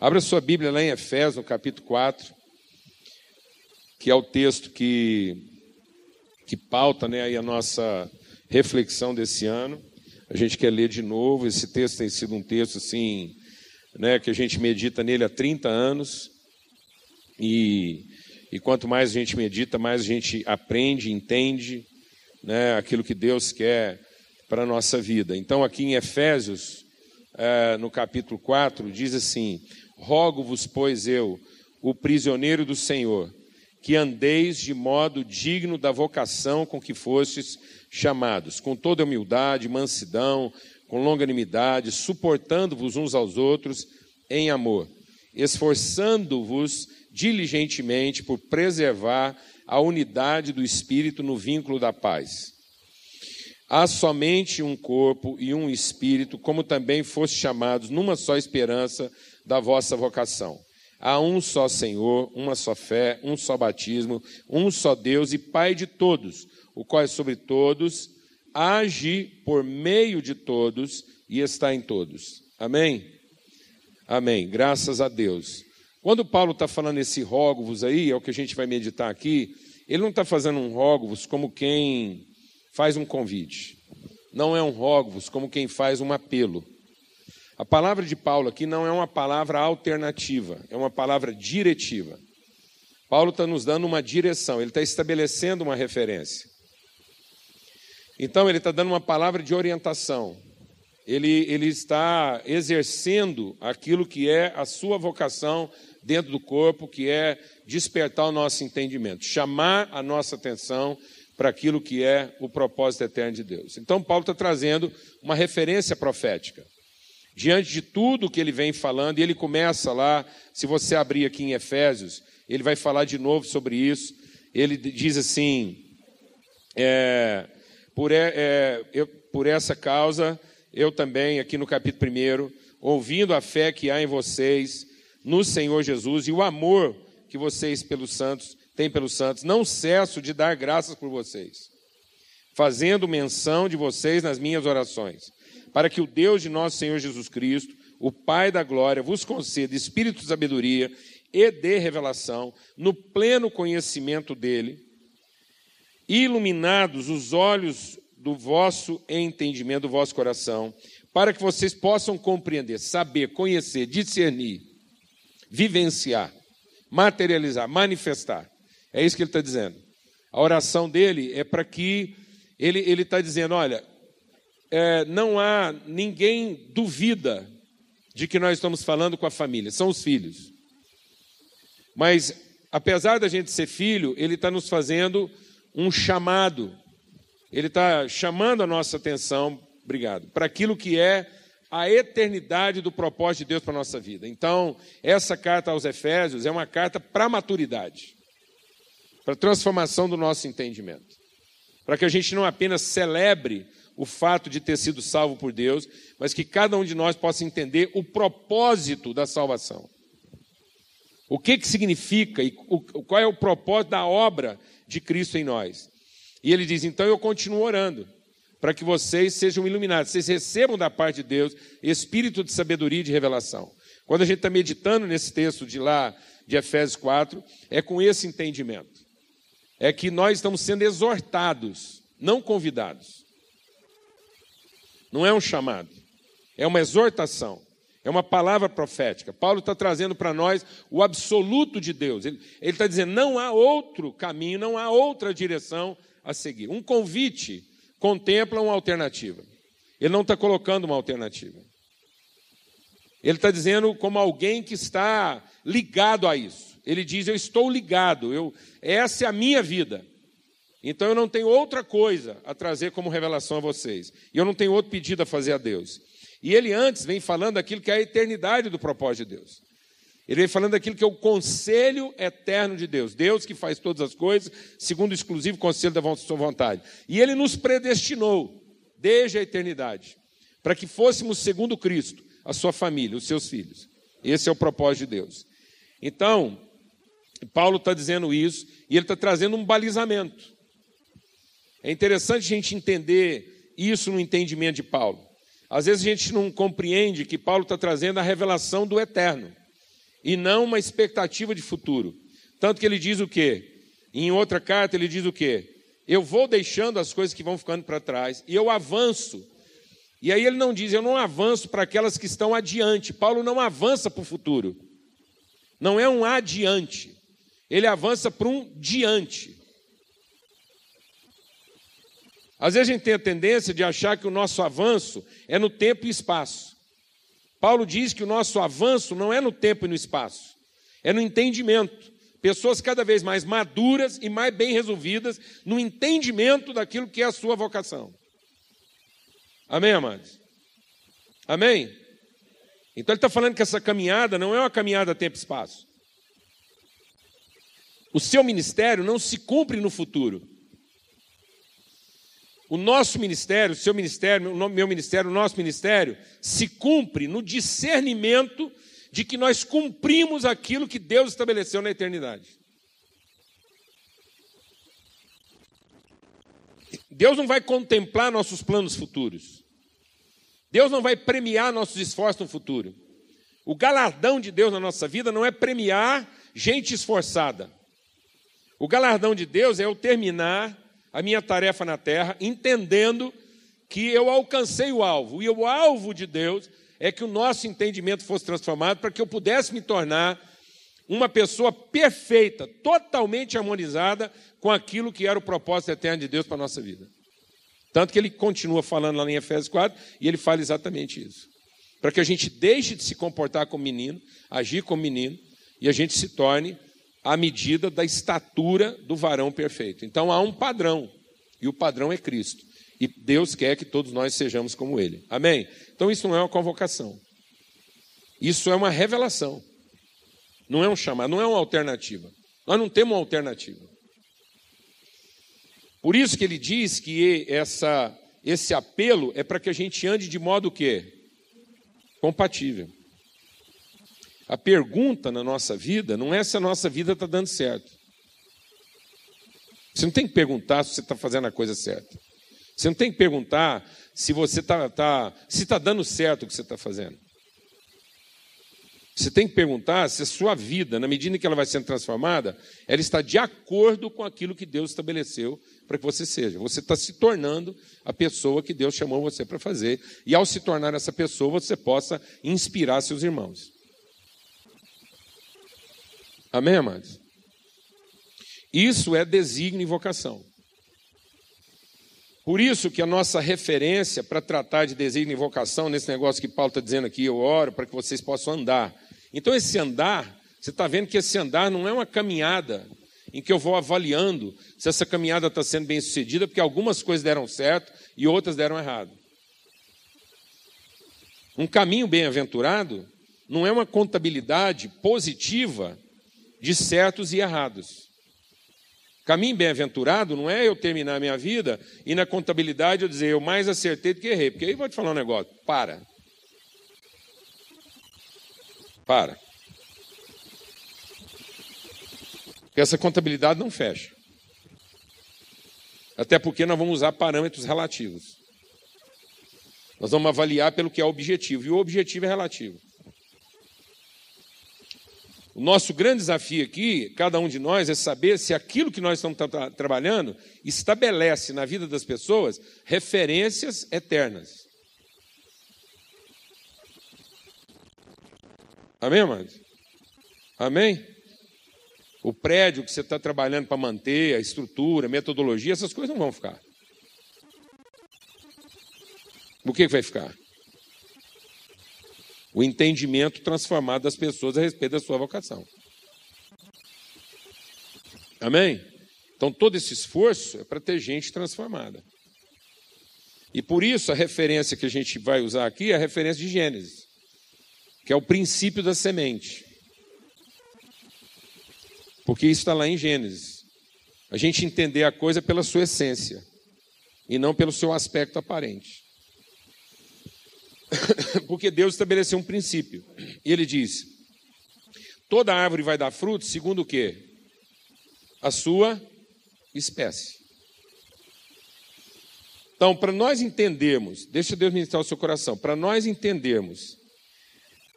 Abra sua Bíblia lá em Efésios, no capítulo 4, que é o texto que, que pauta né, aí a nossa reflexão desse ano. A gente quer ler de novo. Esse texto tem sido um texto assim, né, que a gente medita nele há 30 anos. E, e quanto mais a gente medita, mais a gente aprende, entende né, aquilo que Deus quer para a nossa vida. Então, aqui em Efésios, é, no capítulo 4, diz assim: Rogo-vos, pois eu, o prisioneiro do Senhor, que andeis de modo digno da vocação com que fostes chamados, com toda humildade, mansidão, com longanimidade, suportando-vos uns aos outros em amor, esforçando-vos diligentemente por preservar a unidade do espírito no vínculo da paz. Há somente um corpo e um espírito, como também foste chamados numa só esperança da vossa vocação. Há um só Senhor, uma só fé, um só batismo, um só Deus e Pai de todos, o qual é sobre todos, age por meio de todos e está em todos. Amém? Amém. Graças a Deus. Quando Paulo está falando esse rogo-vos aí, é o que a gente vai meditar aqui, ele não está fazendo um rogo-vos como quem faz um convite. Não é um rogo-vos como quem faz um apelo. A palavra de Paulo aqui não é uma palavra alternativa, é uma palavra diretiva. Paulo está nos dando uma direção, ele está estabelecendo uma referência. Então, ele está dando uma palavra de orientação. Ele, ele está exercendo aquilo que é a sua vocação dentro do corpo, que é despertar o nosso entendimento, chamar a nossa atenção para aquilo que é o propósito eterno de Deus. Então, Paulo está trazendo uma referência profética diante de tudo que ele vem falando, e ele começa lá, se você abrir aqui em Efésios, ele vai falar de novo sobre isso. Ele diz assim: é, por, é, eu, por essa causa, eu também, aqui no capítulo 1, ouvindo a fé que há em vocês, no Senhor Jesus, e o amor que vocês pelos santos têm pelos santos, não cesso de dar graças por vocês, fazendo menção de vocês nas minhas orações para que o Deus de nosso Senhor Jesus Cristo, o Pai da glória, vos conceda espírito de sabedoria e de revelação, no pleno conhecimento dele, iluminados os olhos do vosso entendimento, do vosso coração, para que vocês possam compreender, saber, conhecer, discernir, vivenciar, materializar, manifestar. É isso que ele está dizendo. A oração dele é para que ele está dizendo: olha, é, não há ninguém duvida de que nós estamos falando com a família, são os filhos. Mas, apesar da gente ser filho, ele está nos fazendo um chamado, ele está chamando a nossa atenção, obrigado, para aquilo que é a eternidade do propósito de Deus para a nossa vida. Então, essa carta aos Efésios é uma carta para a maturidade, para a transformação do nosso entendimento, para que a gente não apenas celebre o fato de ter sido salvo por Deus, mas que cada um de nós possa entender o propósito da salvação. O que, que significa e o, qual é o propósito da obra de Cristo em nós. E ele diz: então eu continuo orando, para que vocês sejam iluminados, vocês recebam da parte de Deus espírito de sabedoria e de revelação. Quando a gente está meditando nesse texto de lá, de Efésios 4, é com esse entendimento. É que nós estamos sendo exortados, não convidados. Não é um chamado, é uma exortação, é uma palavra profética. Paulo está trazendo para nós o absoluto de Deus. Ele está dizendo: não há outro caminho, não há outra direção a seguir. Um convite contempla uma alternativa. Ele não está colocando uma alternativa. Ele está dizendo como alguém que está ligado a isso. Ele diz: Eu estou ligado, eu, essa é a minha vida. Então eu não tenho outra coisa a trazer como revelação a vocês. E eu não tenho outro pedido a fazer a Deus. E ele antes vem falando daquilo que é a eternidade do propósito de Deus. Ele vem falando daquilo que é o conselho eterno de Deus. Deus que faz todas as coisas segundo o exclusivo conselho da sua vontade. E ele nos predestinou desde a eternidade para que fôssemos segundo Cristo, a sua família, os seus filhos. Esse é o propósito de Deus. Então, Paulo está dizendo isso e ele está trazendo um balizamento. É interessante a gente entender isso no entendimento de Paulo. Às vezes a gente não compreende que Paulo está trazendo a revelação do eterno. e não uma expectativa de futuro. Tanto que ele diz o quê? Em outra carta ele diz o quê? Eu vou deixando as coisas que vão ficando para trás e eu avanço. E aí ele não diz, eu não avanço para aquelas que estão adiante. Paulo não avança para o futuro. Não é um adiante. Ele avança para um diante. Às vezes a gente tem a tendência de achar que o nosso avanço é no tempo e espaço. Paulo diz que o nosso avanço não é no tempo e no espaço, é no entendimento. Pessoas cada vez mais maduras e mais bem resolvidas no entendimento daquilo que é a sua vocação. Amém, amados? Amém? Então ele está falando que essa caminhada não é uma caminhada tempo e espaço. O seu ministério não se cumpre no futuro. O nosso ministério, o seu ministério, o meu ministério, o nosso ministério, se cumpre no discernimento de que nós cumprimos aquilo que Deus estabeleceu na eternidade. Deus não vai contemplar nossos planos futuros. Deus não vai premiar nossos esforços no futuro. O galardão de Deus na nossa vida não é premiar gente esforçada. O galardão de Deus é eu terminar a minha tarefa na terra, entendendo que eu alcancei o alvo. E o alvo de Deus é que o nosso entendimento fosse transformado para que eu pudesse me tornar uma pessoa perfeita, totalmente harmonizada com aquilo que era o propósito eterno de Deus para a nossa vida. Tanto que ele continua falando lá em Efésios 4 e ele fala exatamente isso. Para que a gente deixe de se comportar como menino, agir como menino, e a gente se torne à medida da estatura do varão perfeito. Então há um padrão, e o padrão é Cristo. E Deus quer que todos nós sejamos como Ele. Amém? Então isso não é uma convocação. Isso é uma revelação. Não é um chamado, não é uma alternativa. Nós não temos uma alternativa. Por isso que ele diz que essa, esse apelo é para que a gente ande de modo que compatível. A pergunta na nossa vida não é se a nossa vida está dando certo. Você não tem que perguntar se você está fazendo a coisa certa. Você não tem que perguntar se você está tá, se está dando certo o que você está fazendo. Você tem que perguntar se a sua vida, na medida em que ela vai sendo transformada, ela está de acordo com aquilo que Deus estabeleceu para que você seja. Você está se tornando a pessoa que Deus chamou você para fazer. E ao se tornar essa pessoa, você possa inspirar seus irmãos. Amém, amados? Isso é desígnio e vocação. Por isso que a nossa referência para tratar de desígnio e vocação, nesse negócio que Paulo está dizendo aqui, eu oro para que vocês possam andar. Então, esse andar, você está vendo que esse andar não é uma caminhada em que eu vou avaliando se essa caminhada está sendo bem sucedida, porque algumas coisas deram certo e outras deram errado. Um caminho bem-aventurado não é uma contabilidade positiva de certos e errados. Caminho bem-aventurado não é eu terminar a minha vida e na contabilidade eu dizer eu mais acertei do que errei. Porque aí vou te falar um negócio. Para. Para. Porque essa contabilidade não fecha. Até porque nós vamos usar parâmetros relativos. Nós vamos avaliar pelo que é objetivo. E o objetivo é relativo. O nosso grande desafio aqui, cada um de nós, é saber se aquilo que nós estamos tra trabalhando estabelece na vida das pessoas referências eternas. Amém, amados? Amém? O prédio que você está trabalhando para manter, a estrutura, a metodologia, essas coisas não vão ficar. O que, que vai ficar? O entendimento transformado das pessoas a respeito da sua vocação. Amém? Então, todo esse esforço é para ter gente transformada. E por isso a referência que a gente vai usar aqui é a referência de Gênesis, que é o princípio da semente. Porque isso está lá em Gênesis. A gente entender a coisa pela sua essência e não pelo seu aspecto aparente. Porque Deus estabeleceu um princípio. E ele diz: toda árvore vai dar fruto segundo o quê? A sua espécie. Então, para nós entendermos, deixa Deus ministrar o seu coração, para nós entendermos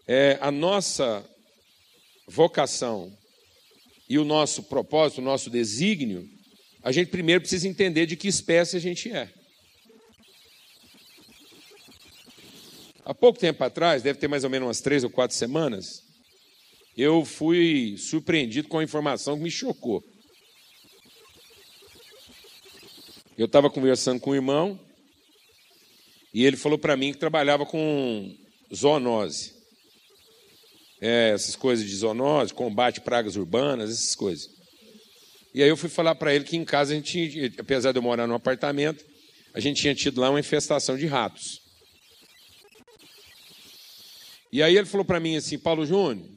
é, a nossa vocação e o nosso propósito, o nosso desígnio, a gente primeiro precisa entender de que espécie a gente é. Há pouco tempo atrás, deve ter mais ou menos umas três ou quatro semanas, eu fui surpreendido com a informação que me chocou. Eu estava conversando com o irmão e ele falou para mim que trabalhava com zoonose. É, essas coisas de zoonose, combate pragas urbanas, essas coisas. E aí eu fui falar para ele que em casa a gente, apesar de eu morar num apartamento, a gente tinha tido lá uma infestação de ratos. E aí ele falou para mim assim, Paulo Júnior,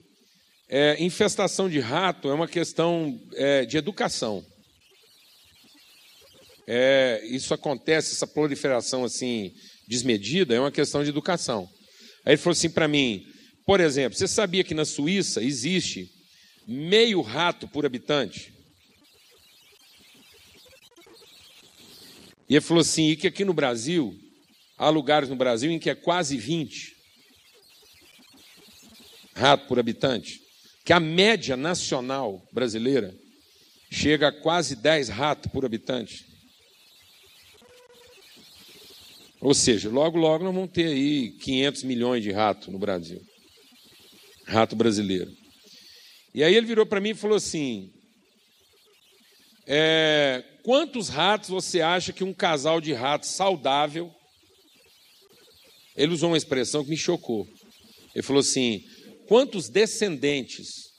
é, infestação de rato é uma questão é, de educação. É, isso acontece, essa proliferação assim desmedida, é uma questão de educação. Aí ele falou assim para mim, por exemplo, você sabia que na Suíça existe meio rato por habitante? E ele falou assim, e que aqui no Brasil, há lugares no Brasil em que é quase 20 rato por habitante, que a média nacional brasileira chega a quase 10 ratos por habitante. Ou seja, logo, logo nós vamos ter aí 500 milhões de ratos no Brasil. Rato brasileiro. E aí ele virou para mim e falou assim: é, quantos ratos você acha que um casal de ratos saudável. Ele usou uma expressão que me chocou. Ele falou assim: quantos descendentes?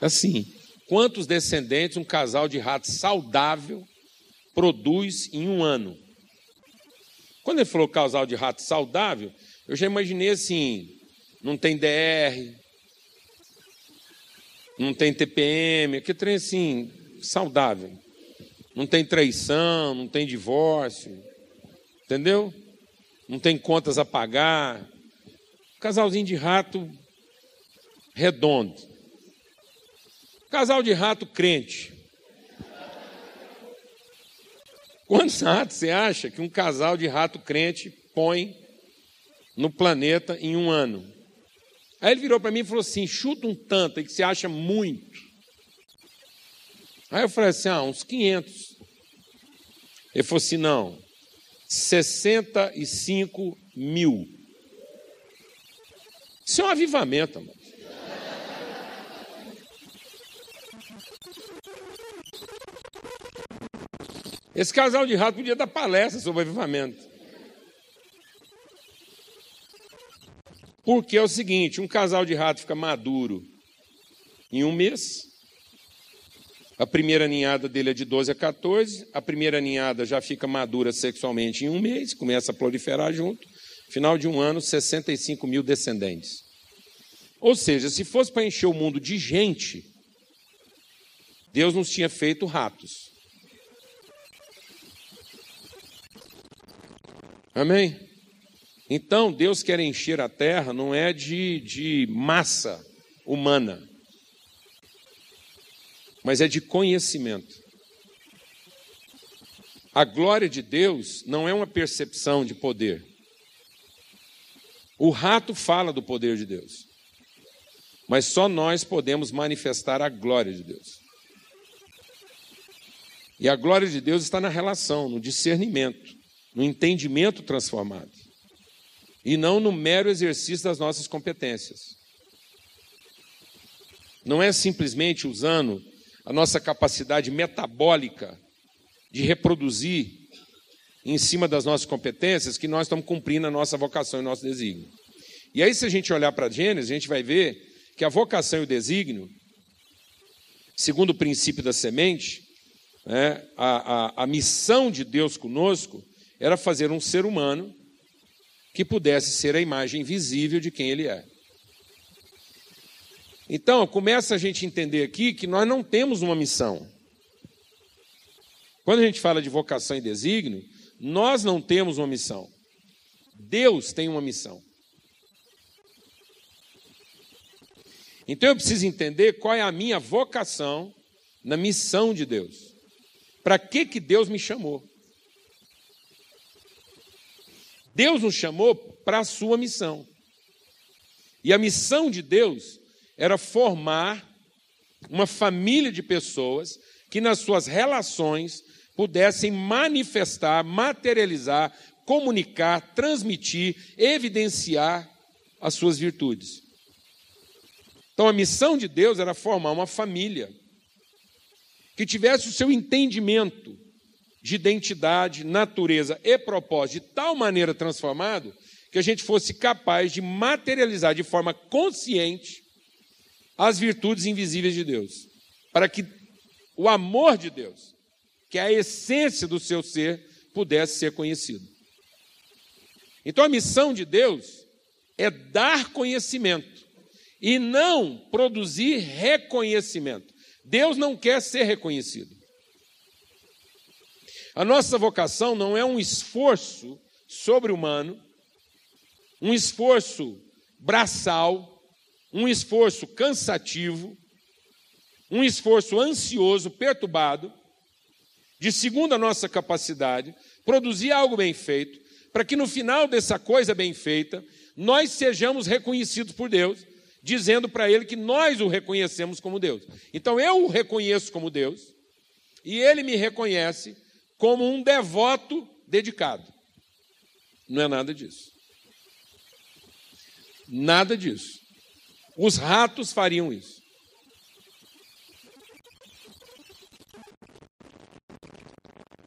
Assim, quantos descendentes um casal de ratos saudável produz em um ano. Quando ele falou casal de rato saudável, eu já imaginei assim: não tem DR, não tem TPM, que trem assim, saudável. Não tem traição, não tem divórcio, entendeu? Não tem contas a pagar. Casalzinho de rato redondo. Casal de rato crente. Quantos ratos você acha que um casal de rato crente põe no planeta em um ano? Aí ele virou para mim e falou assim: chuta um tanto aí que você acha muito. Aí eu falei assim: ah, uns 500. Ele falou assim: não, 65 mil. Isso é um avivamento. Esse casal de rato podia dar palestra sobre avivamento. Porque é o seguinte: um casal de rato fica maduro em um mês. A primeira ninhada dele é de 12 a 14. A primeira ninhada já fica madura sexualmente em um mês, começa a proliferar junto. Final de um ano, 65 mil descendentes. Ou seja, se fosse para encher o mundo de gente, Deus nos tinha feito ratos. Amém? Então, Deus quer encher a terra não é de, de massa humana, mas é de conhecimento. A glória de Deus não é uma percepção de poder. O rato fala do poder de Deus, mas só nós podemos manifestar a glória de Deus. E a glória de Deus está na relação, no discernimento no entendimento transformado, e não no mero exercício das nossas competências. Não é simplesmente usando a nossa capacidade metabólica de reproduzir em cima das nossas competências que nós estamos cumprindo a nossa vocação e nosso desígnio. E aí, se a gente olhar para Gênesis, a gente vai ver que a vocação e o desígnio, segundo o princípio da semente, né, a, a, a missão de Deus conosco era fazer um ser humano que pudesse ser a imagem visível de quem ele é. Então, começa a gente entender aqui que nós não temos uma missão. Quando a gente fala de vocação e desígnio, nós não temos uma missão. Deus tem uma missão. Então eu preciso entender qual é a minha vocação na missão de Deus. Para que que Deus me chamou? Deus nos chamou para a sua missão. E a missão de Deus era formar uma família de pessoas que nas suas relações pudessem manifestar, materializar, comunicar, transmitir, evidenciar as suas virtudes. Então a missão de Deus era formar uma família que tivesse o seu entendimento de identidade, natureza e propósito de tal maneira transformado que a gente fosse capaz de materializar de forma consciente as virtudes invisíveis de Deus, para que o amor de Deus, que é a essência do seu ser, pudesse ser conhecido. Então a missão de Deus é dar conhecimento e não produzir reconhecimento. Deus não quer ser reconhecido. A nossa vocação não é um esforço sobre-humano, um esforço braçal, um esforço cansativo, um esforço ansioso, perturbado, de segundo a nossa capacidade, produzir algo bem feito, para que no final dessa coisa bem feita, nós sejamos reconhecidos por Deus, dizendo para Ele que nós o reconhecemos como Deus. Então eu o reconheço como Deus, e Ele me reconhece como um devoto dedicado. Não é nada disso. Nada disso. Os ratos fariam isso.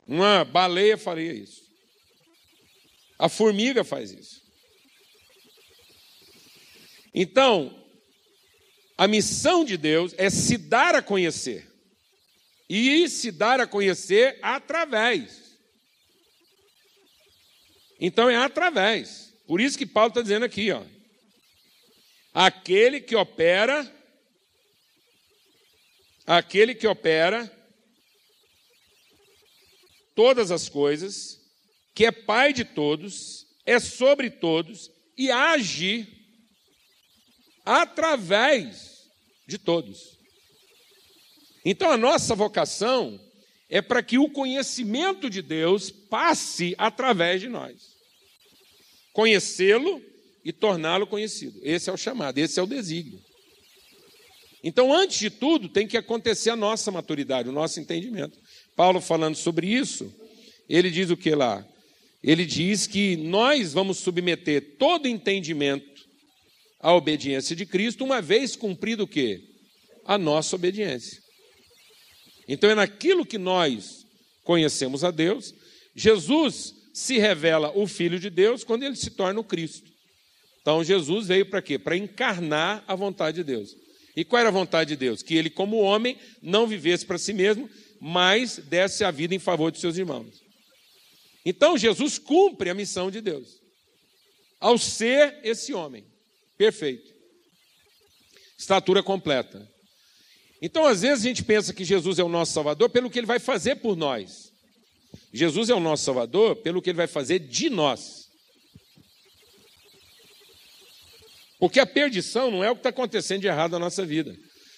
Uma baleia faria isso. A formiga faz isso. Então, a missão de Deus é se dar a conhecer e se dar a conhecer através. Então é através. Por isso que Paulo está dizendo aqui, ó. Aquele que opera, aquele que opera todas as coisas, que é pai de todos, é sobre todos e age através de todos. Então a nossa vocação é para que o conhecimento de Deus passe através de nós. Conhecê-lo e torná-lo conhecido. Esse é o chamado, esse é o desígnio. Então, antes de tudo, tem que acontecer a nossa maturidade, o nosso entendimento. Paulo falando sobre isso, ele diz o que lá? Ele diz que nós vamos submeter todo entendimento à obediência de Cristo, uma vez cumprido o quê? A nossa obediência. Então é naquilo que nós conhecemos a Deus. Jesus se revela o Filho de Deus quando ele se torna o Cristo. Então Jesus veio para quê? Para encarnar a vontade de Deus. E qual era a vontade de Deus? Que ele, como homem, não vivesse para si mesmo, mas desse a vida em favor de seus irmãos. Então Jesus cumpre a missão de Deus, ao ser esse homem perfeito, estatura completa, então, às vezes, a gente pensa que Jesus é o nosso Salvador pelo que ele vai fazer por nós. Jesus é o nosso Salvador pelo que ele vai fazer de nós. Porque a perdição não é o que está acontecendo de errado na nossa vida.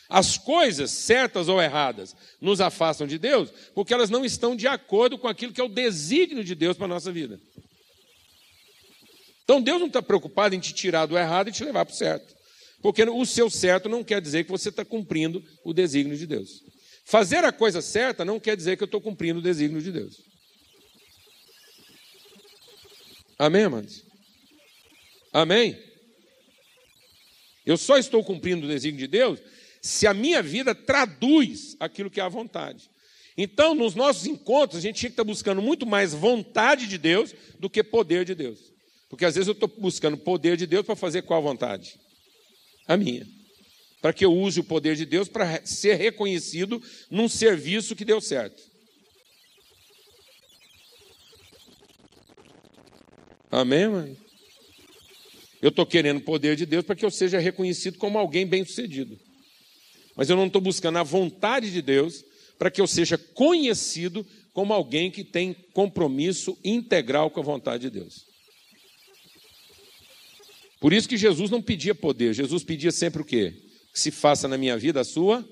As coisas, certas ou erradas, nos afastam de Deus porque elas não estão de acordo com aquilo que é o desígnio de Deus para a nossa vida. Então Deus não está preocupado em te tirar do errado e te levar para o certo. Porque o seu certo não quer dizer que você está cumprindo o desígnio de Deus. Fazer a coisa certa não quer dizer que eu estou cumprindo o desígnio de Deus. Amém, amados? Amém? Eu só estou cumprindo o desígnio de Deus se a minha vida traduz aquilo que é a vontade. Então, nos nossos encontros, a gente tinha que estar buscando muito mais vontade de Deus do que poder de Deus. Porque às vezes eu estou buscando poder de Deus para fazer qual vontade? a minha. Para que eu use o poder de Deus para ser reconhecido num serviço que deu certo. Amém, mãe? Eu estou querendo o poder de Deus para que eu seja reconhecido como alguém bem-sucedido. Mas eu não estou buscando a vontade de Deus para que eu seja conhecido como alguém que tem compromisso integral com a vontade de Deus. Por isso que Jesus não pedia poder, Jesus pedia sempre o quê? Que se faça na minha vida a sua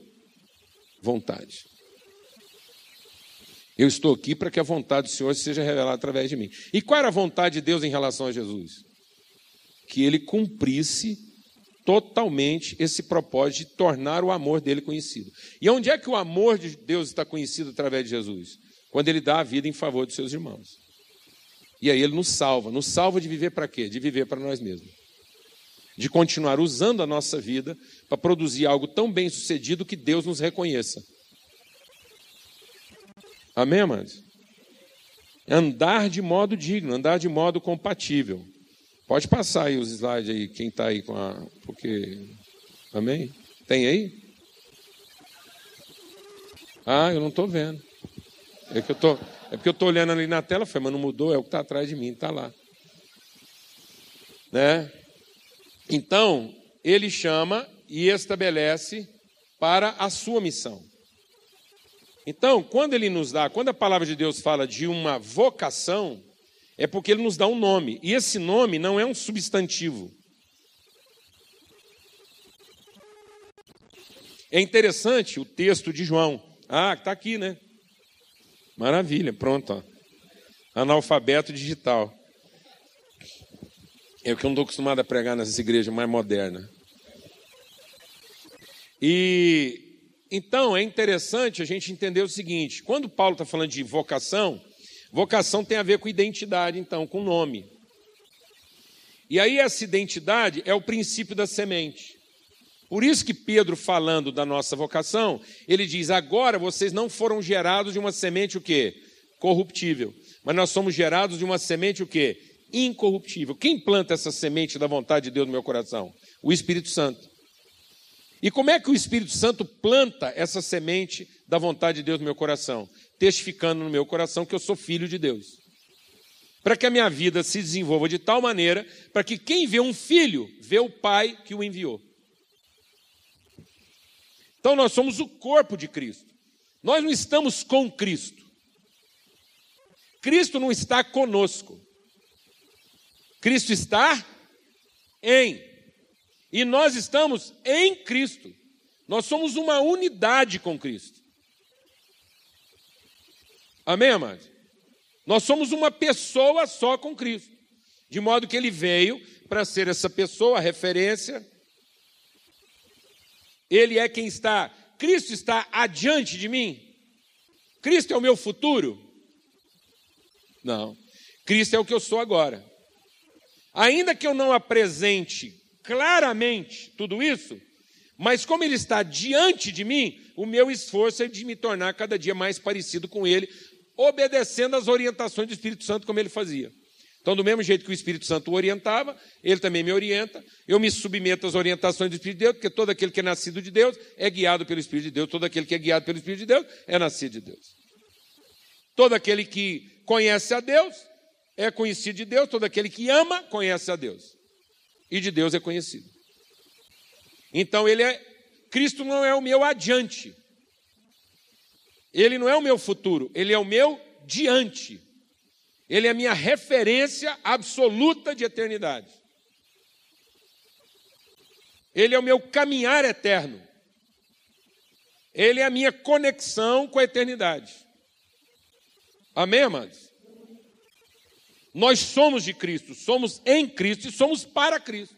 vontade. Eu estou aqui para que a vontade do Senhor seja revelada através de mim. E qual era a vontade de Deus em relação a Jesus? Que ele cumprisse totalmente esse propósito de tornar o amor dele conhecido. E onde é que o amor de Deus está conhecido através de Jesus? Quando ele dá a vida em favor dos seus irmãos. E aí ele nos salva. Nos salva de viver para quê? De viver para nós mesmos. De continuar usando a nossa vida para produzir algo tão bem sucedido que Deus nos reconheça. Amém, amados? Andar de modo digno, andar de modo compatível. Pode passar aí os slides aí, quem está aí com a. Porque. Amém? Tem aí? Ah, eu não estou vendo. É, que eu tô, é porque eu estou olhando ali na tela, foi, mas não mudou, é o que está atrás de mim, está lá. Né? Então, ele chama e estabelece para a sua missão. Então, quando ele nos dá, quando a palavra de Deus fala de uma vocação, é porque ele nos dá um nome. E esse nome não é um substantivo. É interessante o texto de João. Ah, está aqui, né? Maravilha, pronto. Ó. Analfabeto digital. É o que eu não estou acostumado a pregar nessas igrejas mais modernas. E então é interessante a gente entender o seguinte: quando Paulo está falando de vocação, vocação tem a ver com identidade, então, com nome. E aí essa identidade é o princípio da semente. Por isso que Pedro, falando da nossa vocação, ele diz: agora vocês não foram gerados de uma semente o quê? Corruptível. Mas nós somos gerados de uma semente o quê? Incorruptível. Quem planta essa semente da vontade de Deus no meu coração? O Espírito Santo. E como é que o Espírito Santo planta essa semente da vontade de Deus no meu coração? Testificando no meu coração que eu sou filho de Deus. Para que a minha vida se desenvolva de tal maneira para que quem vê um filho, vê o pai que o enviou. Então nós somos o corpo de Cristo. Nós não estamos com Cristo. Cristo não está conosco. Cristo está em. E nós estamos em Cristo. Nós somos uma unidade com Cristo. Amém, amados? Nós somos uma pessoa só com Cristo. De modo que ele veio para ser essa pessoa, a referência, ele é quem está, Cristo está adiante de mim? Cristo é o meu futuro? Não. Cristo é o que eu sou agora. Ainda que eu não apresente claramente tudo isso, mas como ele está diante de mim, o meu esforço é de me tornar cada dia mais parecido com ele, obedecendo às orientações do Espírito Santo como ele fazia. Então, do mesmo jeito que o Espírito Santo o orientava, ele também me orienta. Eu me submeto às orientações do Espírito de Deus, porque todo aquele que é nascido de Deus é guiado pelo Espírito de Deus. Todo aquele que é guiado pelo Espírito de Deus é nascido de Deus. Todo aquele que conhece a Deus é conhecido de Deus. Todo aquele que ama conhece a Deus. E de Deus é conhecido. Então, ele é. Cristo não é o meu adiante. Ele não é o meu futuro, ele é o meu diante. Ele é a minha referência absoluta de eternidade. Ele é o meu caminhar eterno. Ele é a minha conexão com a eternidade. Amém, amados? Nós somos de Cristo, somos em Cristo e somos para Cristo.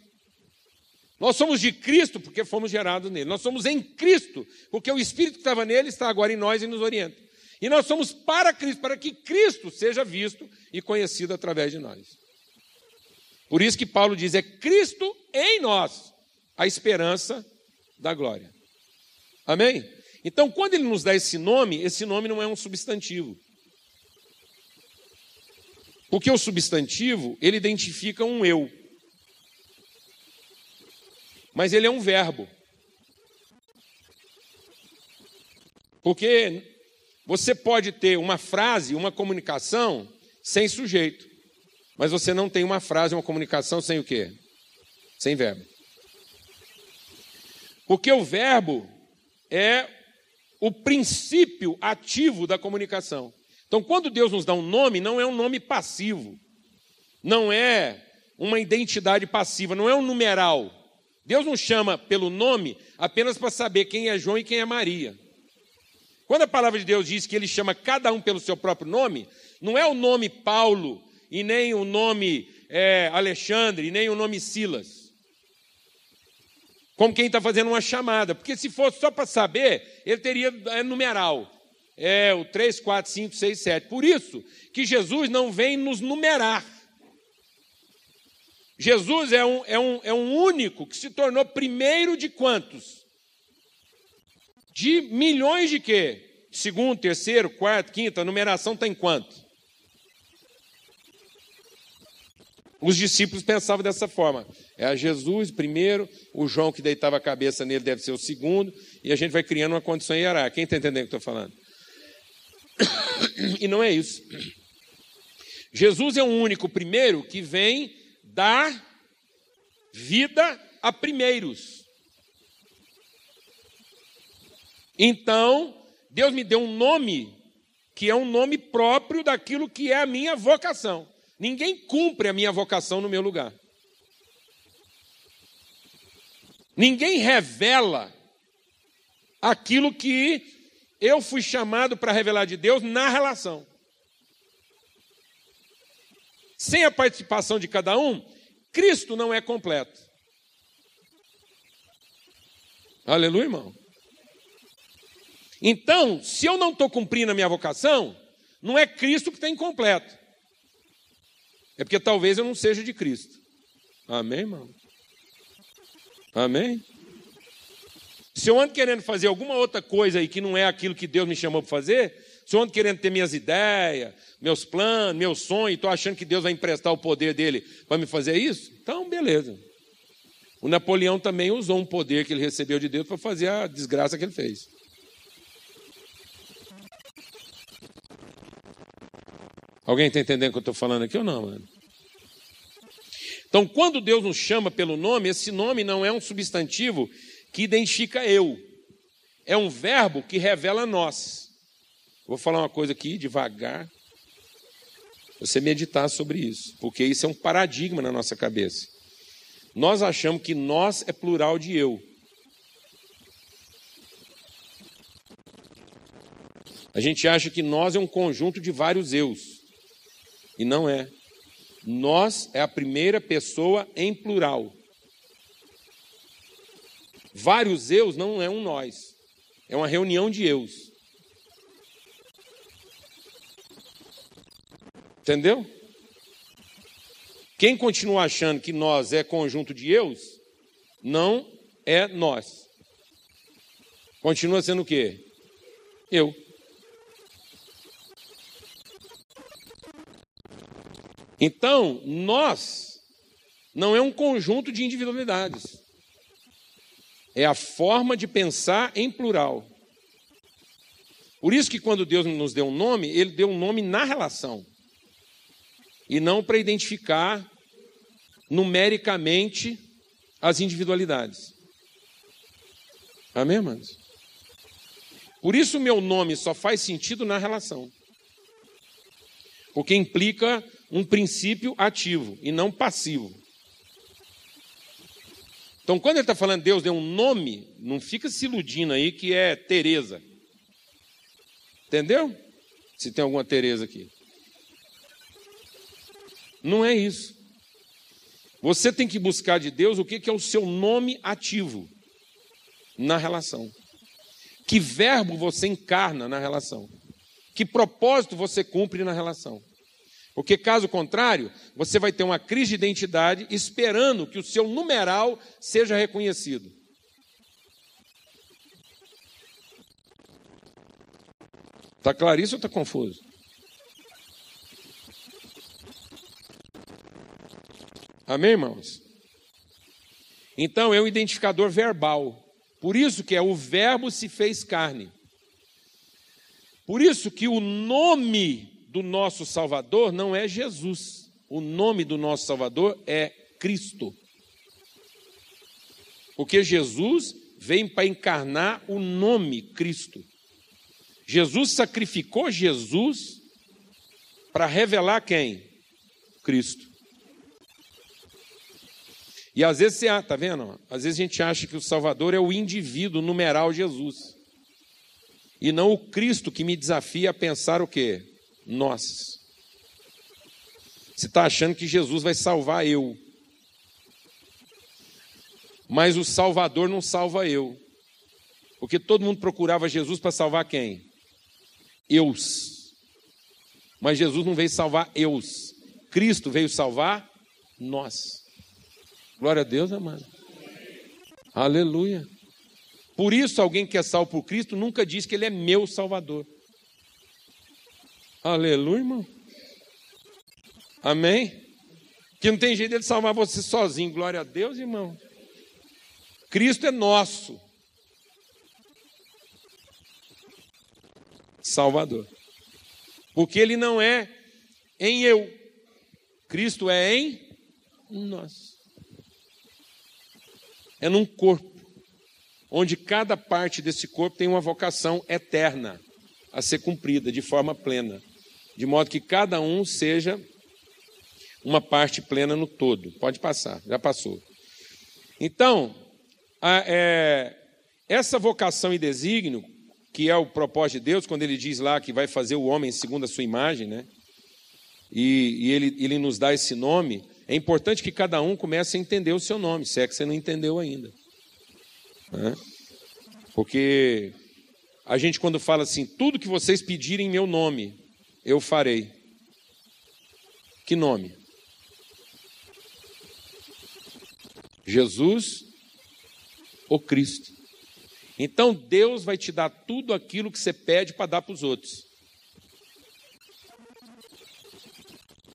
Nós somos de Cristo porque fomos gerados nele. Nós somos em Cristo porque o Espírito que estava nele está agora em nós e nos orienta. E nós somos para Cristo, para que Cristo seja visto e conhecido através de nós. Por isso que Paulo diz: é Cristo em nós a esperança da glória. Amém? Então, quando ele nos dá esse nome, esse nome não é um substantivo. Porque o substantivo, ele identifica um eu. Mas ele é um verbo. Porque você pode ter uma frase, uma comunicação sem sujeito, mas você não tem uma frase, uma comunicação sem o quê? Sem verbo. Porque o verbo é o princípio ativo da comunicação. Então, quando Deus nos dá um nome, não é um nome passivo, não é uma identidade passiva, não é um numeral. Deus não chama pelo nome apenas para saber quem é João e quem é Maria. Quando a palavra de Deus diz que ele chama cada um pelo seu próprio nome, não é o nome Paulo, e nem o nome é, Alexandre, e nem o nome Silas. Como quem está fazendo uma chamada. Porque se fosse só para saber, ele teria é, numeral. É o 3, 4, 5, 6, 7. Por isso que Jesus não vem nos numerar. Jesus é um, é, um, é um único que se tornou primeiro de quantos? De milhões de quê? Segundo, terceiro, quarto, quinto, a numeração está em quanto? Os discípulos pensavam dessa forma. É Jesus primeiro, o João que deitava a cabeça nele deve ser o segundo, e a gente vai criando uma condição hierárquica. Quem está entendendo o que eu estou falando? E não é isso. Jesus é o único primeiro que vem dar vida a primeiros. Então, Deus me deu um nome que é um nome próprio daquilo que é a minha vocação. Ninguém cumpre a minha vocação no meu lugar. Ninguém revela aquilo que eu fui chamado para revelar de Deus na relação. Sem a participação de cada um, Cristo não é completo. Aleluia, irmão. Então, se eu não estou cumprindo a minha vocação, não é Cristo que está incompleto. É porque talvez eu não seja de Cristo. Amém, irmão? Amém? Se eu ando querendo fazer alguma outra coisa aí que não é aquilo que Deus me chamou para fazer, eu ando querendo ter minhas ideias, meus planos, meus sonhos, estou achando que Deus vai emprestar o poder dele para me fazer isso, então beleza. O Napoleão também usou um poder que ele recebeu de Deus para fazer a desgraça que ele fez. Alguém está entendendo o que eu estou falando aqui ou não, mano? Então, quando Deus nos chama pelo nome, esse nome não é um substantivo que identifica eu, é um verbo que revela nós. Vou falar uma coisa aqui devagar, você meditar sobre isso, porque isso é um paradigma na nossa cabeça. Nós achamos que nós é plural de eu. A gente acha que nós é um conjunto de vários eus. E não é. Nós é a primeira pessoa em plural. Vários eus não é um nós. É uma reunião de eus. Entendeu? Quem continua achando que nós é conjunto de eus, não é nós. Continua sendo o quê? Eu. Então, nós não é um conjunto de individualidades. É a forma de pensar em plural. Por isso que quando Deus nos deu um nome, ele deu um nome na relação. E não para identificar numericamente as individualidades. Amém, irmãos? Por isso o meu nome só faz sentido na relação. Porque implica um princípio ativo e não passivo. Então, quando ele está falando Deus deu um nome, não fica se iludindo aí que é Teresa. Entendeu? Se tem alguma Teresa aqui. Não é isso. Você tem que buscar de Deus o que é o seu nome ativo na relação. Que verbo você encarna na relação. Que propósito você cumpre na relação. Porque, caso contrário, você vai ter uma crise de identidade esperando que o seu numeral seja reconhecido. Está claro isso ou está confuso? Amém, irmãos? Então é um identificador verbal. Por isso que é o verbo se fez carne. Por isso que o nome do nosso Salvador não é Jesus. O nome do nosso Salvador é Cristo. Porque Jesus vem para encarnar o nome Cristo. Jesus sacrificou Jesus para revelar quem? Cristo. E às vezes você, tá vendo? Às vezes a gente acha que o Salvador é o indivíduo numeral Jesus. E não o Cristo que me desafia a pensar o quê? nós. Você está achando que Jesus vai salvar eu. Mas o Salvador não salva eu. Porque todo mundo procurava Jesus para salvar quem? Eus. Mas Jesus não veio salvar eus. Cristo veio salvar nós. Glória a Deus, amado. Aleluia. Por isso, alguém que é salvo por Cristo nunca diz que ele é meu Salvador. Aleluia, irmão. Amém? Que não tem jeito de salvar você sozinho. Glória a Deus, irmão. Cristo é nosso. Salvador. Porque ele não é em eu. Cristo é em nós. É num corpo, onde cada parte desse corpo tem uma vocação eterna a ser cumprida de forma plena, de modo que cada um seja uma parte plena no todo. Pode passar, já passou. Então, a, é, essa vocação e desígnio, que é o propósito de Deus, quando ele diz lá que vai fazer o homem segundo a sua imagem, né? E, e ele, ele nos dá esse nome, é importante que cada um comece a entender o seu nome, se é que você não entendeu ainda. Né? Porque a gente, quando fala assim, tudo que vocês pedirem em meu nome, eu farei. Que nome? Jesus ou Cristo. Então Deus vai te dar tudo aquilo que você pede para dar para os outros.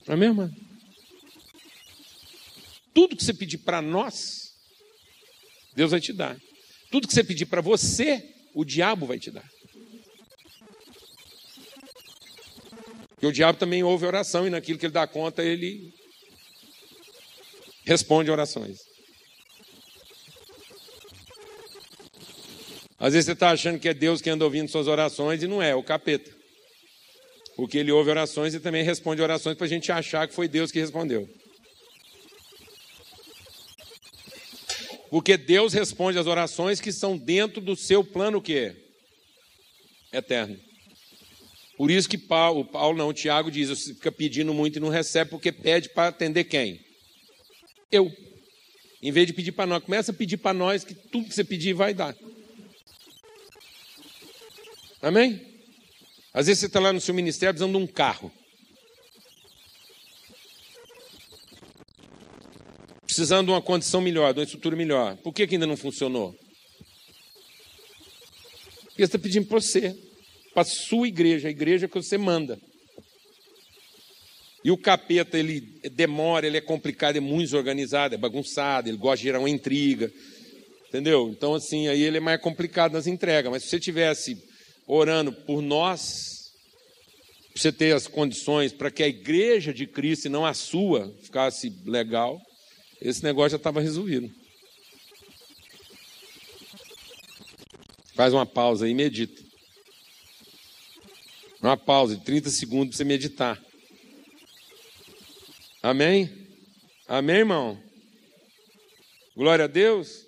Amém, irmã? Tudo que você pedir para nós, Deus vai te dar. Tudo que você pedir para você, o diabo vai te dar. Porque o diabo também ouve oração e naquilo que ele dá conta, ele responde orações. Às vezes você está achando que é Deus que anda ouvindo suas orações e não é, é o capeta. Porque ele ouve orações e também responde orações para a gente achar que foi Deus que respondeu. Porque Deus responde as orações que são dentro do seu plano que eterno. Por isso que Paulo, Paulo não, Tiago diz, você fica pedindo muito e não recebe porque pede para atender quem? Eu. Em vez de pedir para nós, começa a pedir para nós que tudo que você pedir vai dar. Amém? Às vezes você está lá no seu ministério precisando de um carro. Precisando de uma condição melhor, de uma estrutura melhor. Por que, que ainda não funcionou? Porque está pedindo para você, para a sua igreja, a igreja que você manda. E o capeta, ele demora, ele é complicado, é muito desorganizado, é bagunçado, ele gosta de gerar uma intriga. Entendeu? Então, assim, aí ele é mais complicado nas entregas. Mas se você tivesse orando por nós, para você ter as condições para que a igreja de Cristo e não a sua ficasse legal, esse negócio já estava resolvido. Faz uma pausa e medita. Uma pausa de 30 segundos para você meditar. Amém? Amém, irmão? Glória a Deus.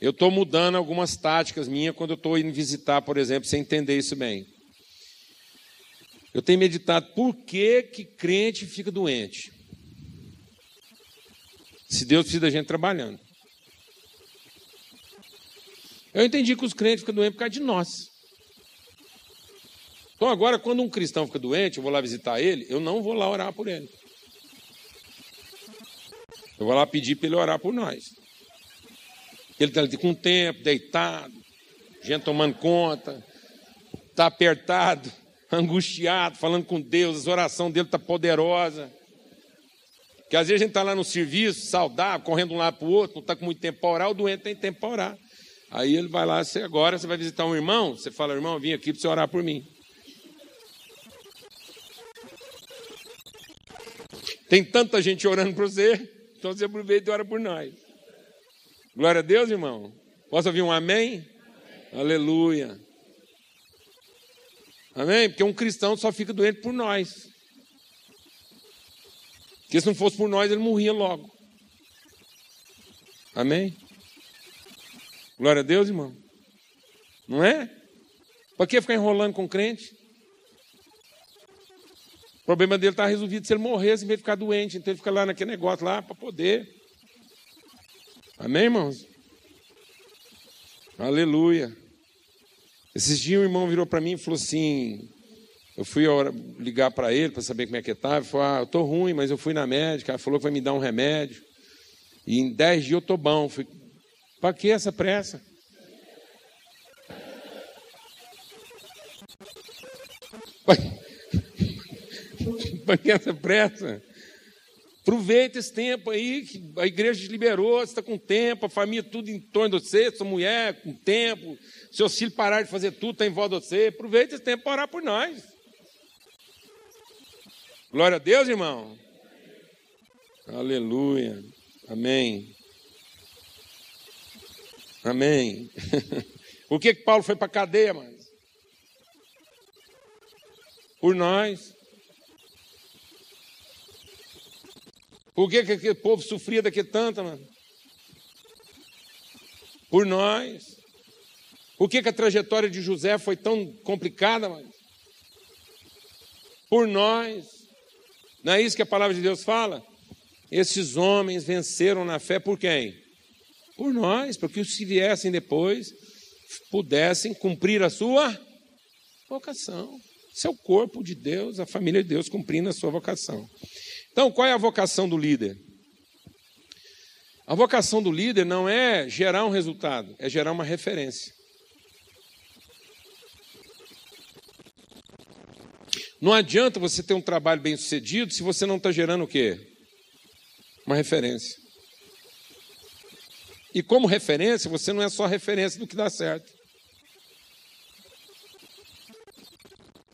Eu estou mudando algumas táticas minhas quando eu estou indo visitar, por exemplo, sem entender isso bem. Eu tenho meditado por que, que crente fica doente. Se Deus precisa da gente trabalhando. Eu entendi que os crentes ficam doentes por causa de nós. Então agora, quando um cristão fica doente, eu vou lá visitar ele, eu não vou lá orar por ele. Eu vou lá pedir para ele orar por nós. Ele está ali com tempo, deitado, gente tomando conta, está apertado, angustiado, falando com Deus, a oração dele está poderosa. Que às vezes a gente está lá no serviço, saudável, correndo um lado para o outro, não está com muito tempo para orar, o doente tem tempo para orar. Aí ele vai lá, você agora você vai visitar um irmão, você fala, irmão, vim aqui para você orar por mim. Tem tanta gente orando por você, então você aproveita e ora por nós. Glória a Deus, irmão. Posso ouvir um amém? amém? Aleluia. Amém? Porque um cristão só fica doente por nós. Porque se não fosse por nós, ele morria logo. Amém? Glória a Deus, irmão. Não é? Para que ficar enrolando com crente? O problema dele está resolvido se ele morresse em vez de ficar doente. Então ele fica lá naquele negócio lá para poder Amém, irmãos? Aleluia. Esses dias um irmão virou para mim e falou assim: eu fui ligar para ele para saber como é que estava. Ele falou: Ah, eu estou ruim, mas eu fui na médica. Ela falou que vai me dar um remédio. E em dez dias eu estou bom. Falei: Para que essa pressa? Para que essa pressa? Aproveita esse tempo aí, que a igreja te liberou, você está com tempo, a família tudo em torno de você, sua mulher com tempo, seus filhos pararam de fazer tudo, está em volta de você. Aproveita esse tempo para orar por nós. Glória a Deus, irmão. Aleluia. Amém. Amém. Por que, que Paulo foi para a cadeia, mano? Por nós. Por que, que aquele povo sofria daqui tanto, mano? Por nós. Por que, que a trajetória de José foi tão complicada, mano? Por nós. Não é isso que a palavra de Deus fala? Esses homens venceram na fé por quem? Por nós, porque se viessem depois, pudessem cumprir a sua vocação. Seu é corpo de Deus, a família de Deus cumprindo a sua vocação. Então, qual é a vocação do líder? A vocação do líder não é gerar um resultado, é gerar uma referência. Não adianta você ter um trabalho bem sucedido se você não está gerando o quê? Uma referência. E como referência, você não é só referência do que dá certo.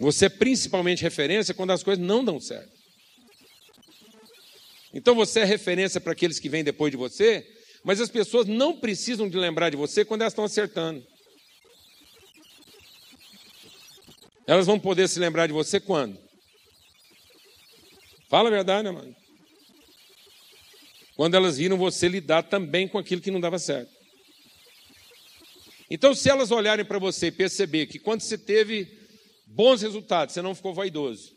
Você é principalmente referência quando as coisas não dão certo. Então você é referência para aqueles que vêm depois de você, mas as pessoas não precisam de lembrar de você quando elas estão acertando. Elas vão poder se lembrar de você quando? Fala a verdade, né, mano? Quando elas viram você lidar também com aquilo que não dava certo. Então, se elas olharem para você e perceber que quando você teve bons resultados, você não ficou vaidoso,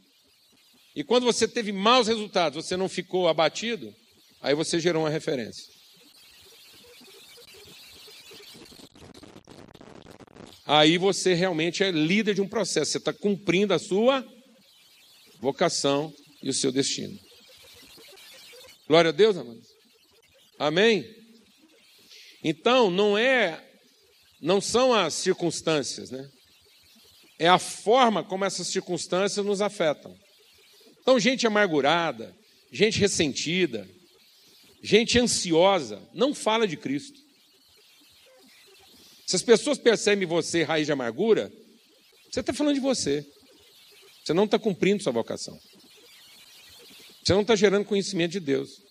e quando você teve maus resultados, você não ficou abatido, aí você gerou uma referência. Aí você realmente é líder de um processo, você está cumprindo a sua vocação e o seu destino. Glória a Deus, amados. Amém? Então, não é, não são as circunstâncias, né? É a forma como essas circunstâncias nos afetam. Então, gente amargurada, gente ressentida, gente ansiosa, não fala de Cristo. Se as pessoas percebem você raiz de amargura, você está falando de você. Você não está cumprindo sua vocação. Você não está gerando conhecimento de Deus.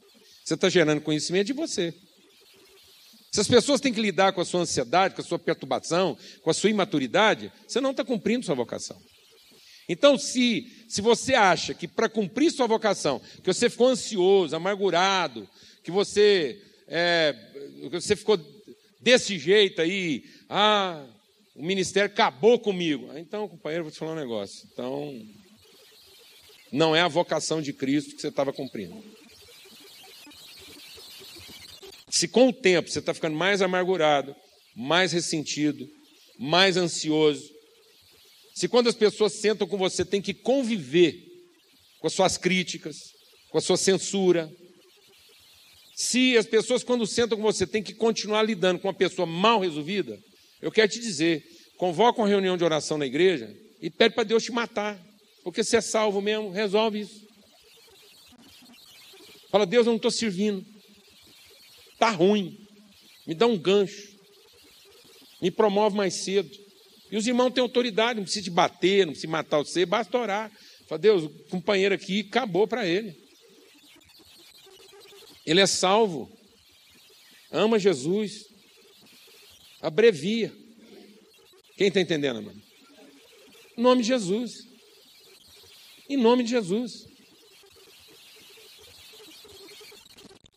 Você está gerando conhecimento de você. Se as pessoas têm que lidar com a sua ansiedade, com a sua perturbação, com a sua imaturidade, você não está cumprindo sua vocação. Então, se, se você acha que para cumprir sua vocação, que você ficou ansioso, amargurado, que você, é, que você ficou desse jeito aí, ah, o ministério acabou comigo. Ah, então, companheiro, vou te falar um negócio. Então, não é a vocação de Cristo que você estava cumprindo. Se com o tempo você está ficando mais amargurado, mais ressentido, mais ansioso, se quando as pessoas sentam com você tem que conviver com as suas críticas, com a sua censura, se as pessoas quando sentam com você tem que continuar lidando com uma pessoa mal resolvida, eu quero te dizer, convoca uma reunião de oração na igreja e pede para Deus te matar, porque você é salvo mesmo, resolve isso. Fala, Deus, eu não estou servindo. Está ruim. Me dá um gancho. Me promove mais cedo. E os irmãos têm autoridade, não precisa te bater, não precisa matar você, basta orar. Fala, Deus, o companheiro aqui acabou para ele. Ele é salvo. Ama Jesus. Abrevia. Quem está entendendo, mano? Em nome de Jesus. Em nome de Jesus.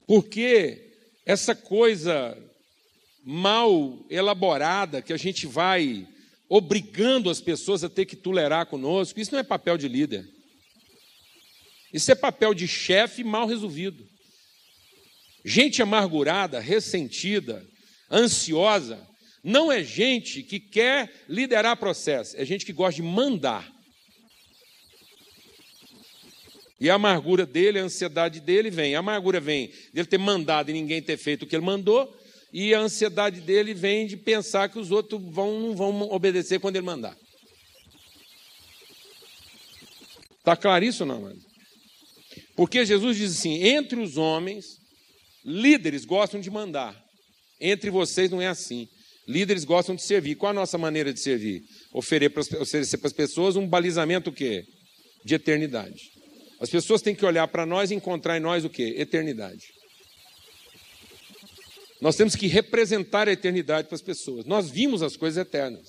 Porque essa coisa mal elaborada que a gente vai obrigando as pessoas a ter que tolerar conosco. Isso não é papel de líder. Isso é papel de chefe mal resolvido. Gente amargurada, ressentida, ansiosa, não é gente que quer liderar processo, é gente que gosta de mandar. E a amargura dele, a ansiedade dele vem. A amargura vem dele ter mandado e ninguém ter feito o que ele mandou, e a ansiedade dele vem de pensar que os outros vão, não vão obedecer quando ele mandar. Está claro isso não, mano? Porque Jesus diz assim: entre os homens, líderes gostam de mandar. Entre vocês não é assim. Líderes gostam de servir. Qual a nossa maneira de servir? Oferecer para as pessoas um balizamento o quê? De eternidade. As pessoas têm que olhar para nós e encontrar em nós o quê? Eternidade. Nós temos que representar a eternidade para as pessoas. Nós vimos as coisas eternas.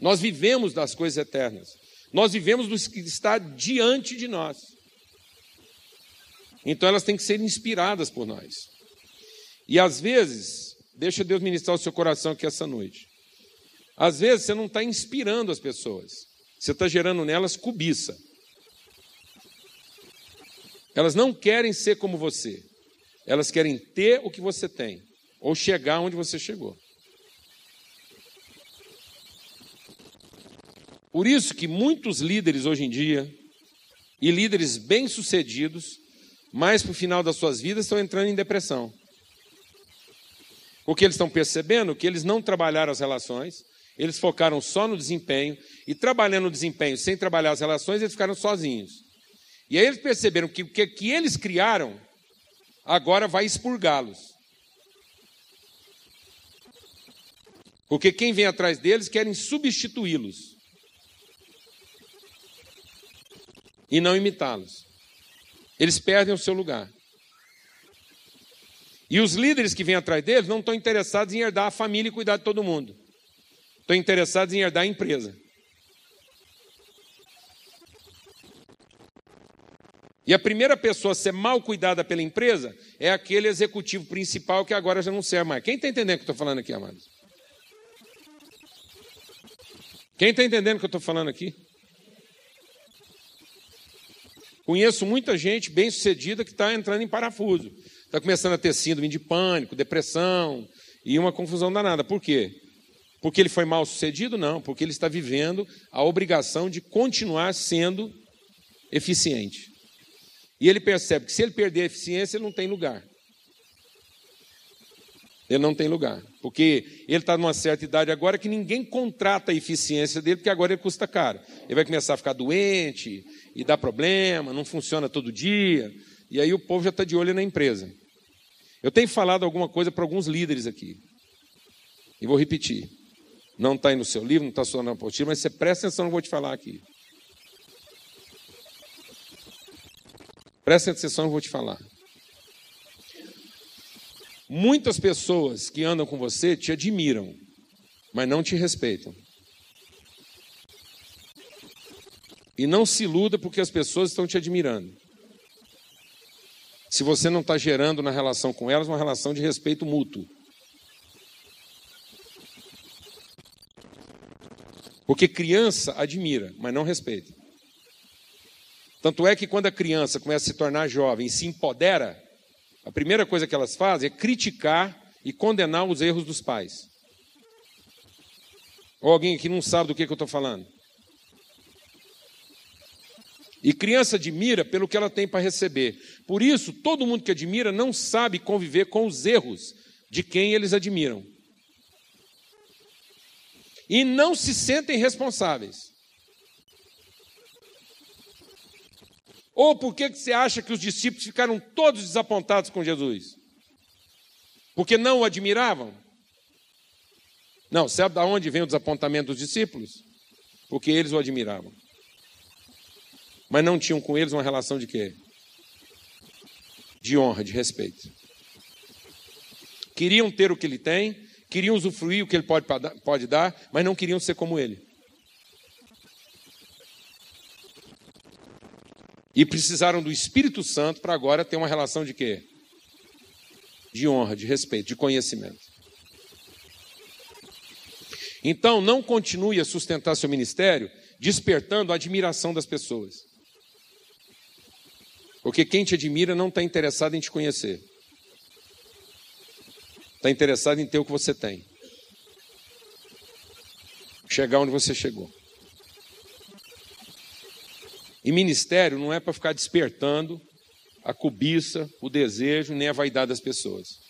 Nós vivemos das coisas eternas. Nós vivemos do que está diante de nós. Então elas têm que ser inspiradas por nós. E às vezes, Deixa Deus ministrar o seu coração aqui essa noite. Às vezes você não está inspirando as pessoas, você está gerando nelas cobiça. Elas não querem ser como você, elas querem ter o que você tem, ou chegar onde você chegou. Por isso que muitos líderes hoje em dia, e líderes bem-sucedidos, mais para o final das suas vidas, estão entrando em depressão. Porque eles estão percebendo que eles não trabalharam as relações, eles focaram só no desempenho, e trabalhando no desempenho sem trabalhar as relações, eles ficaram sozinhos. E aí eles perceberam que o que, que eles criaram agora vai expurgá-los. Porque quem vem atrás deles querem substituí-los e não imitá-los. Eles perdem o seu lugar. E os líderes que vêm atrás deles não estão interessados em herdar a família e cuidar de todo mundo. Estão interessados em herdar a empresa. E a primeira pessoa a ser mal cuidada pela empresa é aquele executivo principal que agora já não serve mais. Quem está entendendo o que eu estou falando aqui, amados? Quem está entendendo o que eu estou falando aqui? Conheço muita gente bem sucedida que está entrando em parafuso. Está começando a ter síndrome de pânico, depressão e uma confusão danada. Por quê? Porque ele foi mal sucedido? Não, porque ele está vivendo a obrigação de continuar sendo eficiente. E ele percebe que se ele perder a eficiência, ele não tem lugar. Ele não tem lugar. Porque ele está numa certa idade agora que ninguém contrata a eficiência dele, porque agora ele custa caro. Ele vai começar a ficar doente e dar problema, não funciona todo dia. E aí o povo já está de olho na empresa. Eu tenho falado alguma coisa para alguns líderes aqui. E vou repetir. Não está aí no seu livro, não está só na apostila, mas você presta atenção no que eu vou te falar aqui. Presta atenção no que eu vou te falar. Muitas pessoas que andam com você te admiram, mas não te respeitam. E não se iluda porque as pessoas estão te admirando se você não está gerando na relação com elas uma relação de respeito mútuo. Porque criança admira, mas não respeita. Tanto é que quando a criança começa a se tornar jovem e se empodera, a primeira coisa que elas fazem é criticar e condenar os erros dos pais. Ou alguém aqui não sabe do que, que eu estou falando? E criança admira pelo que ela tem para receber. Por isso, todo mundo que admira não sabe conviver com os erros de quem eles admiram. E não se sentem responsáveis. Ou por que você acha que os discípulos ficaram todos desapontados com Jesus? Porque não o admiravam? Não, sabe de onde vem o desapontamento dos discípulos? Porque eles o admiravam mas não tinham com eles uma relação de quê? De honra, de respeito. Queriam ter o que ele tem, queriam usufruir o que ele pode, pode dar, mas não queriam ser como ele. E precisaram do Espírito Santo para agora ter uma relação de quê? De honra, de respeito, de conhecimento. Então, não continue a sustentar seu ministério despertando a admiração das pessoas. Porque quem te admira não está interessado em te conhecer. está interessado em ter o que você tem. Chegar onde você chegou. E ministério não é para ficar despertando a cobiça, o desejo, nem a vaidade das pessoas.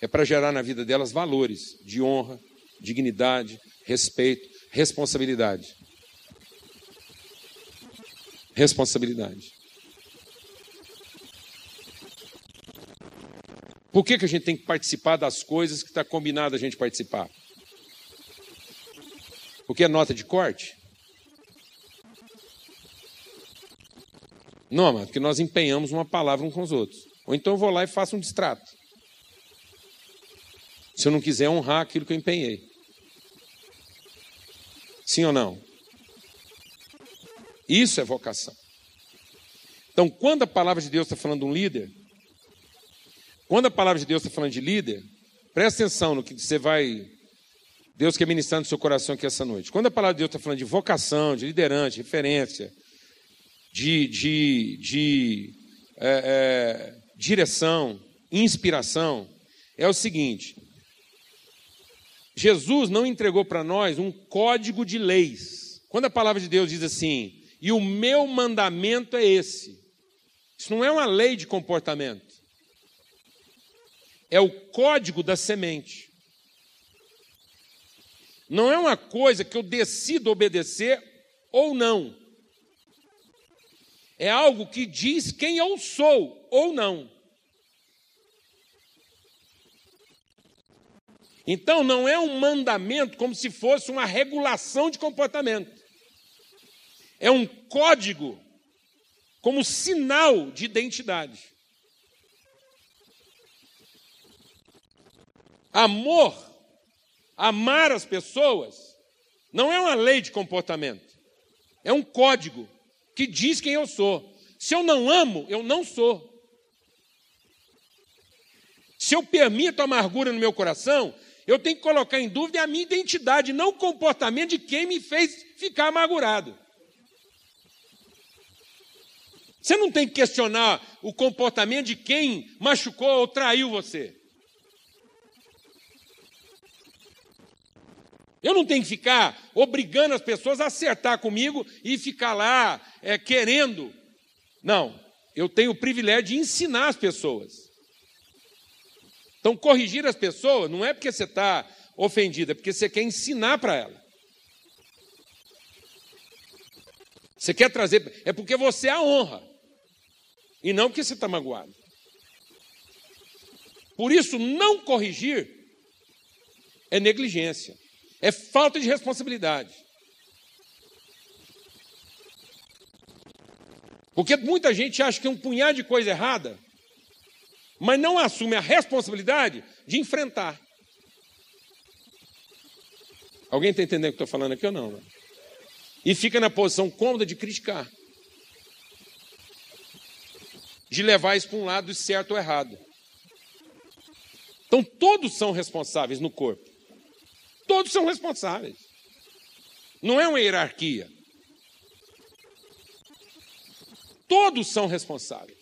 É para gerar na vida delas valores de honra, dignidade, respeito, responsabilidade. Responsabilidade. Por que, que a gente tem que participar das coisas que está combinado a gente participar? Porque é nota de corte? Não, mas porque nós empenhamos uma palavra uns com os outros. Ou então eu vou lá e faço um distrato. Se eu não quiser honrar aquilo que eu empenhei. Sim ou não? Isso é vocação. Então, quando a palavra de Deus está falando de um líder, quando a palavra de Deus está falando de líder, presta atenção no que você vai. Deus quer ministrar no seu coração aqui essa noite. Quando a palavra de Deus está falando de vocação, de liderança, de referência, de, de, de é, é, direção, inspiração, é o seguinte: Jesus não entregou para nós um código de leis. Quando a palavra de Deus diz assim, e o meu mandamento é esse, isso não é uma lei de comportamento é o código da semente. Não é uma coisa que eu decido obedecer ou não. É algo que diz quem eu sou ou não. Então não é um mandamento como se fosse uma regulação de comportamento. É um código como sinal de identidade. Amor, amar as pessoas, não é uma lei de comportamento, é um código que diz quem eu sou. Se eu não amo, eu não sou. Se eu permito amargura no meu coração, eu tenho que colocar em dúvida a minha identidade, não o comportamento de quem me fez ficar amargurado. Você não tem que questionar o comportamento de quem machucou ou traiu você. Eu não tenho que ficar obrigando as pessoas a acertar comigo e ficar lá é, querendo. Não, eu tenho o privilégio de ensinar as pessoas. Então, corrigir as pessoas não é porque você está ofendida, é porque você quer ensinar para ela. Você quer trazer, é porque você a honra, e não porque você está magoado. Por isso, não corrigir é negligência. É falta de responsabilidade. Porque muita gente acha que é um punhado de coisa errada, mas não assume a responsabilidade de enfrentar. Alguém está entendendo o que estou falando aqui ou não? Né? E fica na posição cômoda de criticar. De levar isso para um lado certo ou errado. Então todos são responsáveis no corpo. Todos são responsáveis. Não é uma hierarquia. Todos são responsáveis.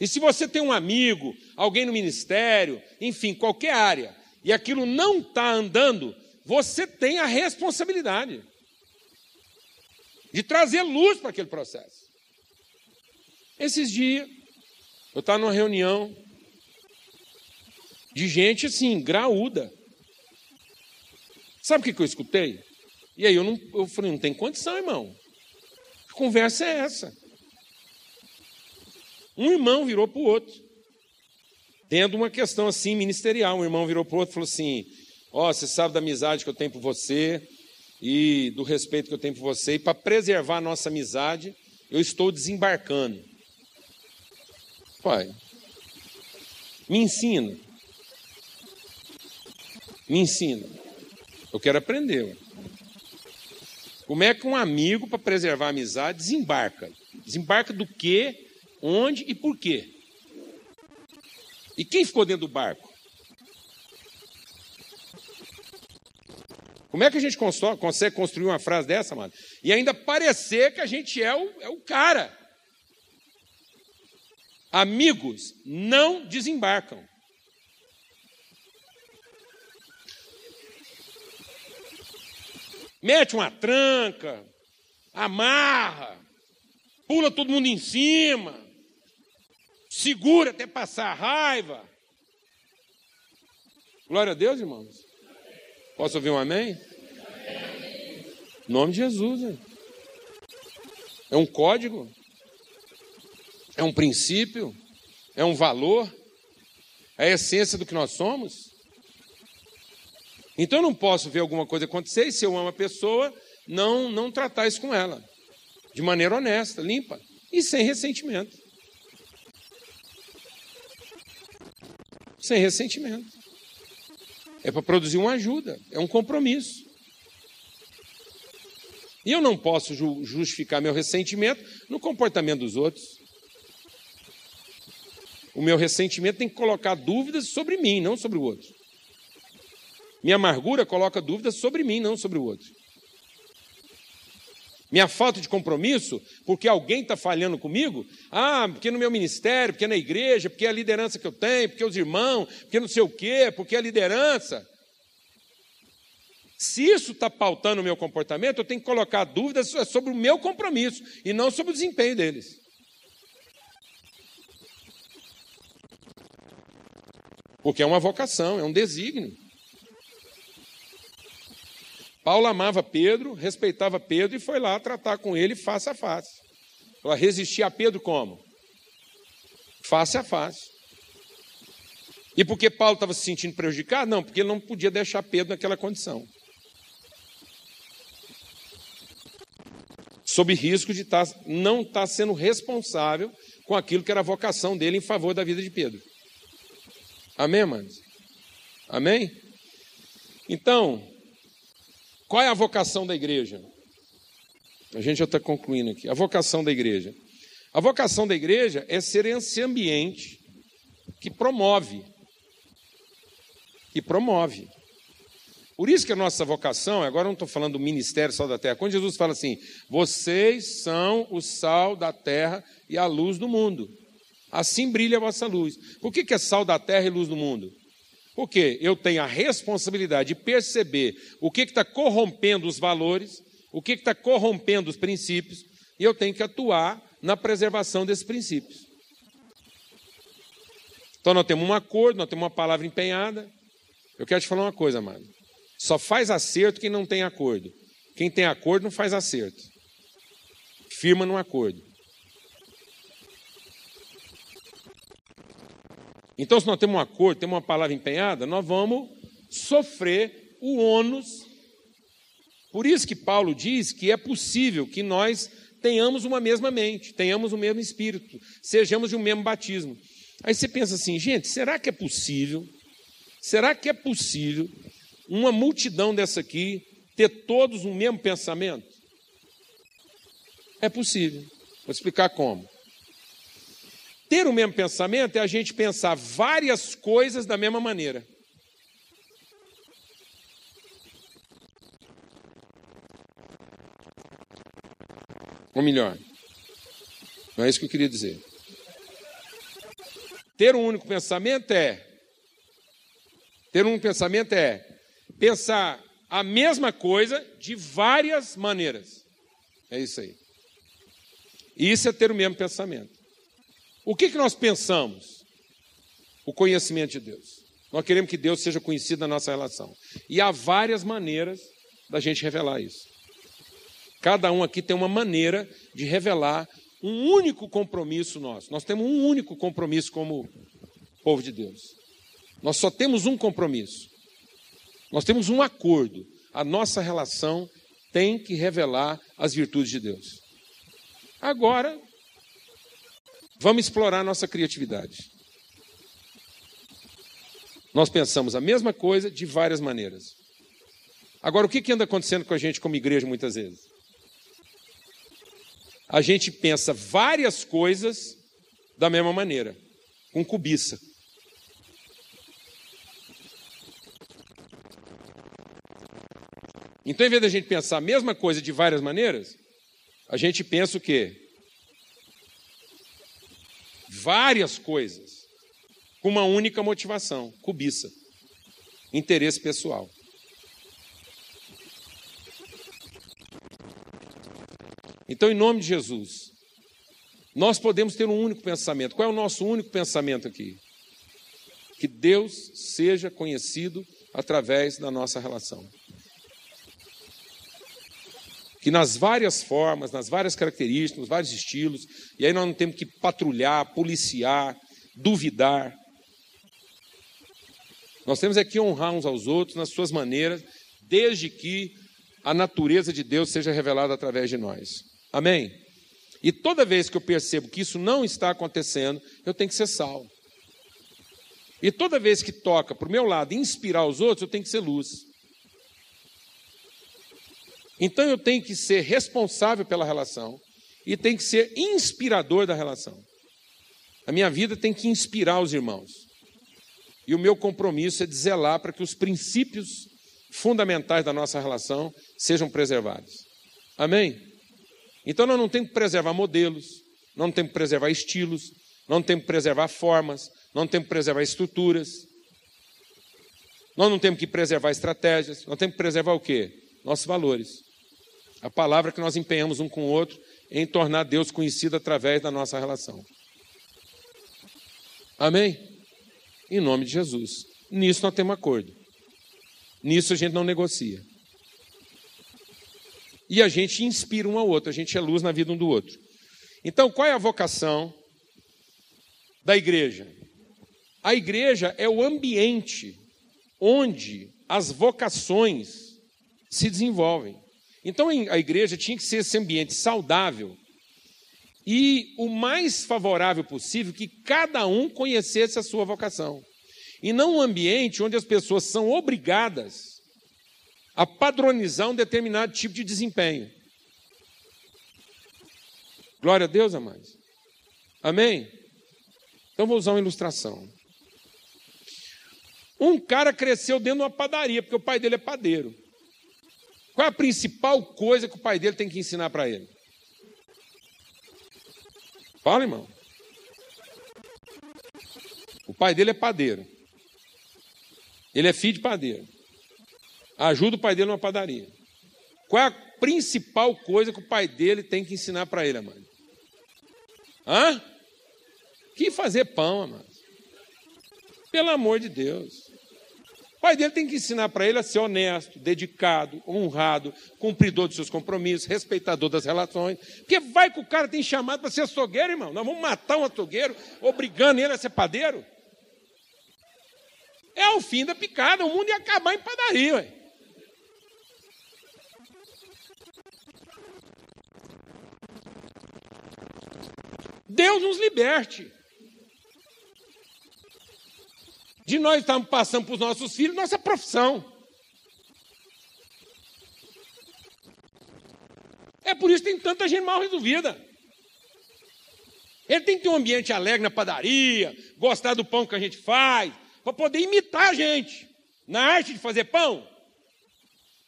E se você tem um amigo, alguém no ministério, enfim, qualquer área, e aquilo não está andando, você tem a responsabilidade de trazer luz para aquele processo. Esses dias, eu estava numa reunião de gente assim, graúda. Sabe o que, eu escutei? E aí eu, não, eu falei, não tem condição, irmão. Que conversa é essa? Um irmão virou para o outro. Tendo uma questão assim ministerial. Um irmão virou para o outro e falou assim: Ó, oh, você sabe da amizade que eu tenho por você e do respeito que eu tenho por você, e para preservar a nossa amizade, eu estou desembarcando. Pai, me ensina. Me ensina. Eu quero aprender. Como é que um amigo, para preservar a amizade, desembarca? Desembarca do quê, onde e por quê? E quem ficou dentro do barco? Como é que a gente consegue construir uma frase dessa, mano? E ainda parecer que a gente é o, é o cara. Amigos não desembarcam. Mete uma tranca, amarra, pula todo mundo em cima, segura até passar a raiva. Glória a Deus, irmãos. Posso ouvir um amém? Em nome de Jesus. Hein? É um código, é um princípio, é um valor, é a essência do que nós somos. Então eu não posso ver alguma coisa acontecer e se eu amo a pessoa, não, não tratar isso com ela. De maneira honesta, limpa e sem ressentimento. Sem ressentimento. É para produzir uma ajuda, é um compromisso. E eu não posso ju justificar meu ressentimento no comportamento dos outros. O meu ressentimento tem que colocar dúvidas sobre mim, não sobre o outro. Minha amargura coloca dúvidas sobre mim, não sobre o outro. Minha falta de compromisso, porque alguém está falhando comigo, ah, porque no meu ministério, porque na igreja, porque a liderança que eu tenho, porque os irmãos, porque não sei o quê, porque a liderança. Se isso está pautando o meu comportamento, eu tenho que colocar dúvidas sobre o meu compromisso e não sobre o desempenho deles. Porque é uma vocação, é um desígnio. Paulo amava Pedro, respeitava Pedro e foi lá tratar com ele face a face. Ela resistia a Pedro como? Face a face. E por que Paulo estava se sentindo prejudicado? Não, porque ele não podia deixar Pedro naquela condição. Sob risco de tá, não estar tá sendo responsável com aquilo que era a vocação dele em favor da vida de Pedro. Amém, manos? Amém? Então, qual é a vocação da igreja? A gente já está concluindo aqui. A vocação da igreja. A vocação da igreja é ser esse ambiente que promove. Que promove. Por isso que a nossa vocação, agora não estou falando do ministério sal da terra, quando Jesus fala assim, vocês são o sal da terra e a luz do mundo. Assim brilha a vossa luz. Por que, que é sal da terra e luz do mundo? Porque eu tenho a responsabilidade de perceber o que está corrompendo os valores, o que está corrompendo os princípios, e eu tenho que atuar na preservação desses princípios. Então nós temos um acordo, nós temos uma palavra empenhada. Eu quero te falar uma coisa, amado. Só faz acerto quem não tem acordo. Quem tem acordo não faz acerto. Firma no acordo. Então, se nós temos um acordo, temos uma palavra empenhada, nós vamos sofrer o ônus. Por isso que Paulo diz que é possível que nós tenhamos uma mesma mente, tenhamos o mesmo espírito, sejamos de um mesmo batismo. Aí você pensa assim, gente, será que é possível? Será que é possível uma multidão dessa aqui ter todos o mesmo pensamento? É possível. Vou explicar como. Ter o mesmo pensamento é a gente pensar várias coisas da mesma maneira. Ou melhor, não é isso que eu queria dizer. Ter um único pensamento é. Ter um pensamento é pensar a mesma coisa de várias maneiras. É isso aí. Isso é ter o mesmo pensamento. O que, que nós pensamos? O conhecimento de Deus. Nós queremos que Deus seja conhecido na nossa relação. E há várias maneiras da gente revelar isso. Cada um aqui tem uma maneira de revelar um único compromisso nosso. Nós temos um único compromisso como povo de Deus. Nós só temos um compromisso. Nós temos um acordo. A nossa relação tem que revelar as virtudes de Deus. Agora, Vamos explorar nossa criatividade. Nós pensamos a mesma coisa de várias maneiras. Agora, o que, anda acontecendo com a gente como igreja muitas vezes? A gente pensa várias coisas da mesma maneira, com cobiça. Então, em vez da gente pensar a mesma coisa de várias maneiras, a gente pensa o quê? várias coisas com uma única motivação: cobiça, interesse pessoal. Então, em nome de Jesus, nós podemos ter um único pensamento. Qual é o nosso único pensamento aqui? Que Deus seja conhecido através da nossa relação. Que nas várias formas, nas várias características, nos vários estilos, e aí nós não temos que patrulhar, policiar, duvidar. Nós temos aqui honrar uns aos outros nas suas maneiras, desde que a natureza de Deus seja revelada através de nós. Amém? E toda vez que eu percebo que isso não está acontecendo, eu tenho que ser salvo. E toda vez que toca para o meu lado inspirar os outros, eu tenho que ser luz. Então eu tenho que ser responsável pela relação e tenho que ser inspirador da relação. A minha vida tem que inspirar os irmãos. E o meu compromisso é de zelar para que os princípios fundamentais da nossa relação sejam preservados. Amém? Então nós não temos que preservar modelos, não temos que preservar estilos, não temos que preservar formas, não temos que preservar estruturas. Nós não temos que preservar estratégias, nós temos que preservar o quê? Nossos valores. A palavra que nós empenhamos um com o outro em tornar Deus conhecido através da nossa relação. Amém? Em nome de Jesus. Nisso nós temos acordo. Nisso a gente não negocia. E a gente inspira um ao outro, a gente é luz na vida um do outro. Então, qual é a vocação da igreja? A igreja é o ambiente onde as vocações se desenvolvem. Então, a igreja tinha que ser esse ambiente saudável e o mais favorável possível que cada um conhecesse a sua vocação. E não um ambiente onde as pessoas são obrigadas a padronizar um determinado tipo de desempenho. Glória a Deus, amados. Amém? Então vou usar uma ilustração. Um cara cresceu dentro de uma padaria, porque o pai dele é padeiro. Qual é a principal coisa que o pai dele tem que ensinar para ele? Fala, irmão. O pai dele é padeiro. Ele é filho de padeiro. Ajuda o pai dele numa padaria. Qual é a principal coisa que o pai dele tem que ensinar para ele, amado? Hã? Que fazer pão, amado. Pelo amor de Deus. O pai dele tem que ensinar para ele a ser honesto, dedicado, honrado, cumpridor dos seus compromissos, respeitador das relações. Porque vai que o cara tem chamado para ser açougueiro, irmão. Nós vamos matar um açougueiro, obrigando ele a ser padeiro. É o fim da picada, o mundo ia acabar em padaria. Ué. Deus nos liberte. De nós estarmos passando para os nossos filhos nossa profissão. É por isso que tem tanta gente mal resolvida. Ele tem que ter um ambiente alegre na padaria, gostar do pão que a gente faz, para poder imitar a gente. Na arte de fazer pão?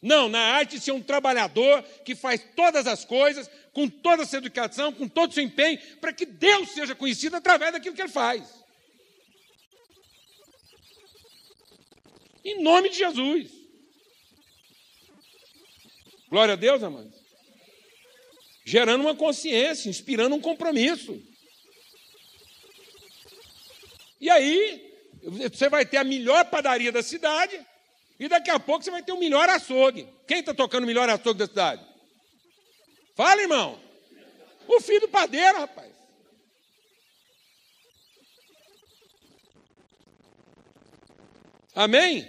Não, na arte de ser um trabalhador que faz todas as coisas, com toda a sua educação, com todo o seu empenho, para que Deus seja conhecido através daquilo que ele faz. Em nome de Jesus. Glória a Deus, amados. Gerando uma consciência, inspirando um compromisso. E aí, você vai ter a melhor padaria da cidade, e daqui a pouco você vai ter o melhor açougue. Quem está tocando o melhor açougue da cidade? Fala, irmão. O filho do padeiro, rapaz. Amém?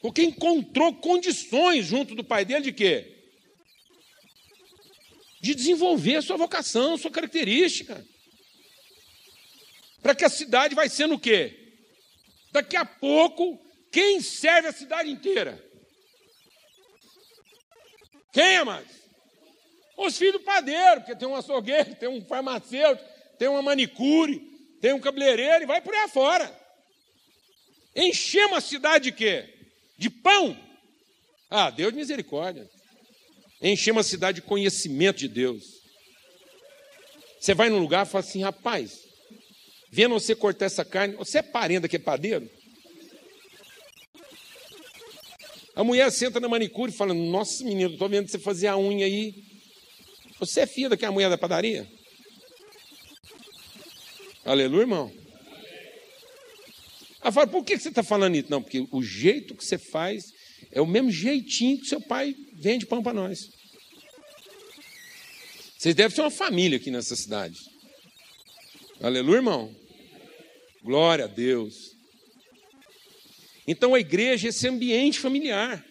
Porque encontrou condições junto do pai dele de quê? De desenvolver a sua vocação, a sua característica. Para que a cidade vai sendo o quê? Daqui a pouco, quem serve a cidade inteira? Quem, amados? Os filhos do padeiro, porque tem um açougueiro, tem um farmacêutico, tem uma manicure, tem um cabeleireiro e vai por aí afora. Enchemos a cidade de quê? De pão. Ah, Deus de misericórdia. Enchemos a cidade de conhecimento de Deus. Você vai num lugar e fala assim, rapaz, vendo você cortar essa carne, você é parente que é padeiro? A mulher senta na manicure e fala, nossa menino, estou vendo você fazer a unha aí. Você é filha daquela mulher da padaria? Aleluia, irmão. Ela fala, por que você está falando isso? Não, porque o jeito que você faz é o mesmo jeitinho que seu pai vende pão para nós. Vocês devem ser uma família aqui nessa cidade. Aleluia, irmão. Glória a Deus. Então a igreja é esse ambiente familiar,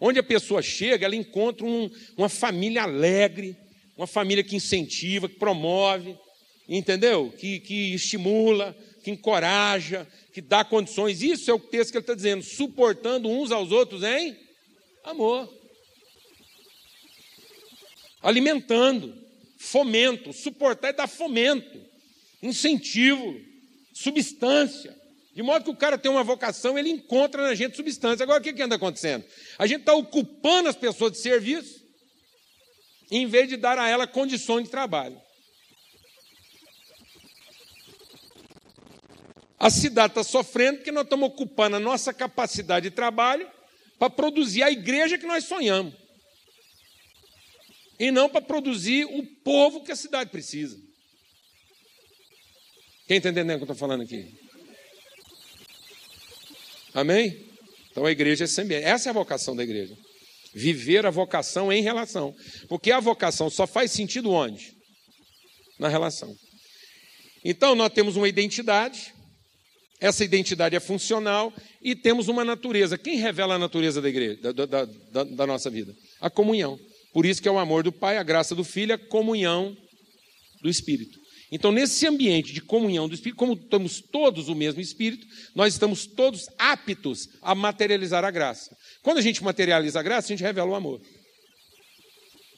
onde a pessoa chega, ela encontra um, uma família alegre, uma família que incentiva, que promove, entendeu? Que, que estimula, que encoraja, que dá condições. Isso é o texto que ele está dizendo, suportando uns aos outros em amor. Alimentando, fomento, suportar é dar fomento, incentivo, substância. De modo que o cara tem uma vocação, ele encontra na gente substância. Agora, o que, que anda acontecendo? A gente está ocupando as pessoas de serviço, em vez de dar a ela condições de trabalho. A cidade está sofrendo porque nós estamos ocupando a nossa capacidade de trabalho para produzir a igreja que nós sonhamos. E não para produzir o povo que a cidade precisa. Quem está entendendo o que eu estou falando aqui? Amém? Então a igreja é sempre. Essa é a vocação da igreja. Viver a vocação em relação. Porque a vocação só faz sentido onde? Na relação. Então nós temos uma identidade, essa identidade é funcional e temos uma natureza. Quem revela a natureza da igreja, da, da, da, da, nossa vida? A comunhão. Por isso que é o amor do Pai, a graça do Filho, a comunhão do Espírito. Então, nesse ambiente de comunhão do Espírito, como estamos todos o mesmo Espírito, nós estamos todos aptos a materializar a graça. Quando a gente materializa a graça, a gente revela o amor.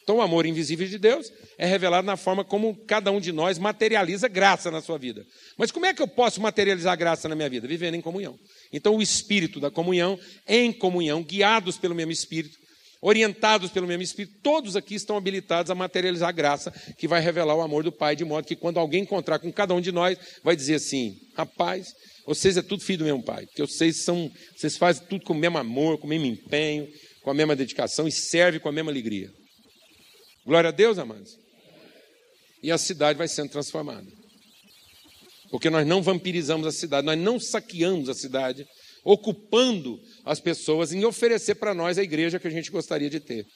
Então, o amor invisível de Deus é revelado na forma como cada um de nós materializa graça na sua vida. Mas como é que eu posso materializar graça na minha vida? Vivendo em comunhão. Então, o espírito da comunhão, em comunhão, guiados pelo mesmo espírito, orientados pelo mesmo espírito, todos aqui estão habilitados a materializar a graça que vai revelar o amor do Pai, de modo que quando alguém encontrar com cada um de nós, vai dizer assim: rapaz, vocês é tudo filho do mesmo Pai, porque vocês são, vocês fazem tudo com o mesmo amor, com o mesmo empenho, com a mesma dedicação e serve com a mesma alegria. Glória a Deus, amados. E a cidade vai sendo transformada. Porque nós não vampirizamos a cidade, nós não saqueamos a cidade, ocupando as pessoas em oferecer para nós a igreja que a gente gostaria de ter.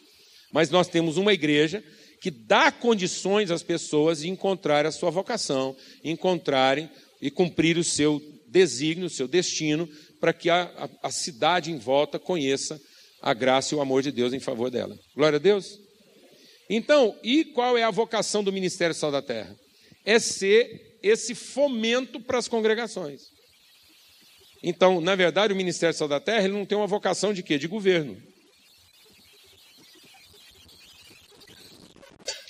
Mas nós temos uma igreja que dá condições às pessoas de encontrar a sua vocação, encontrarem e cumprir o seu desígnio, o seu destino, para que a, a, a cidade em volta conheça a graça e o amor de Deus em favor dela. Glória a Deus. Então, e qual é a vocação do Ministério Sal da Terra? É ser esse fomento para as congregações. Então, na verdade, o Ministério Sal da Terra ele não tem uma vocação de quê? De governo.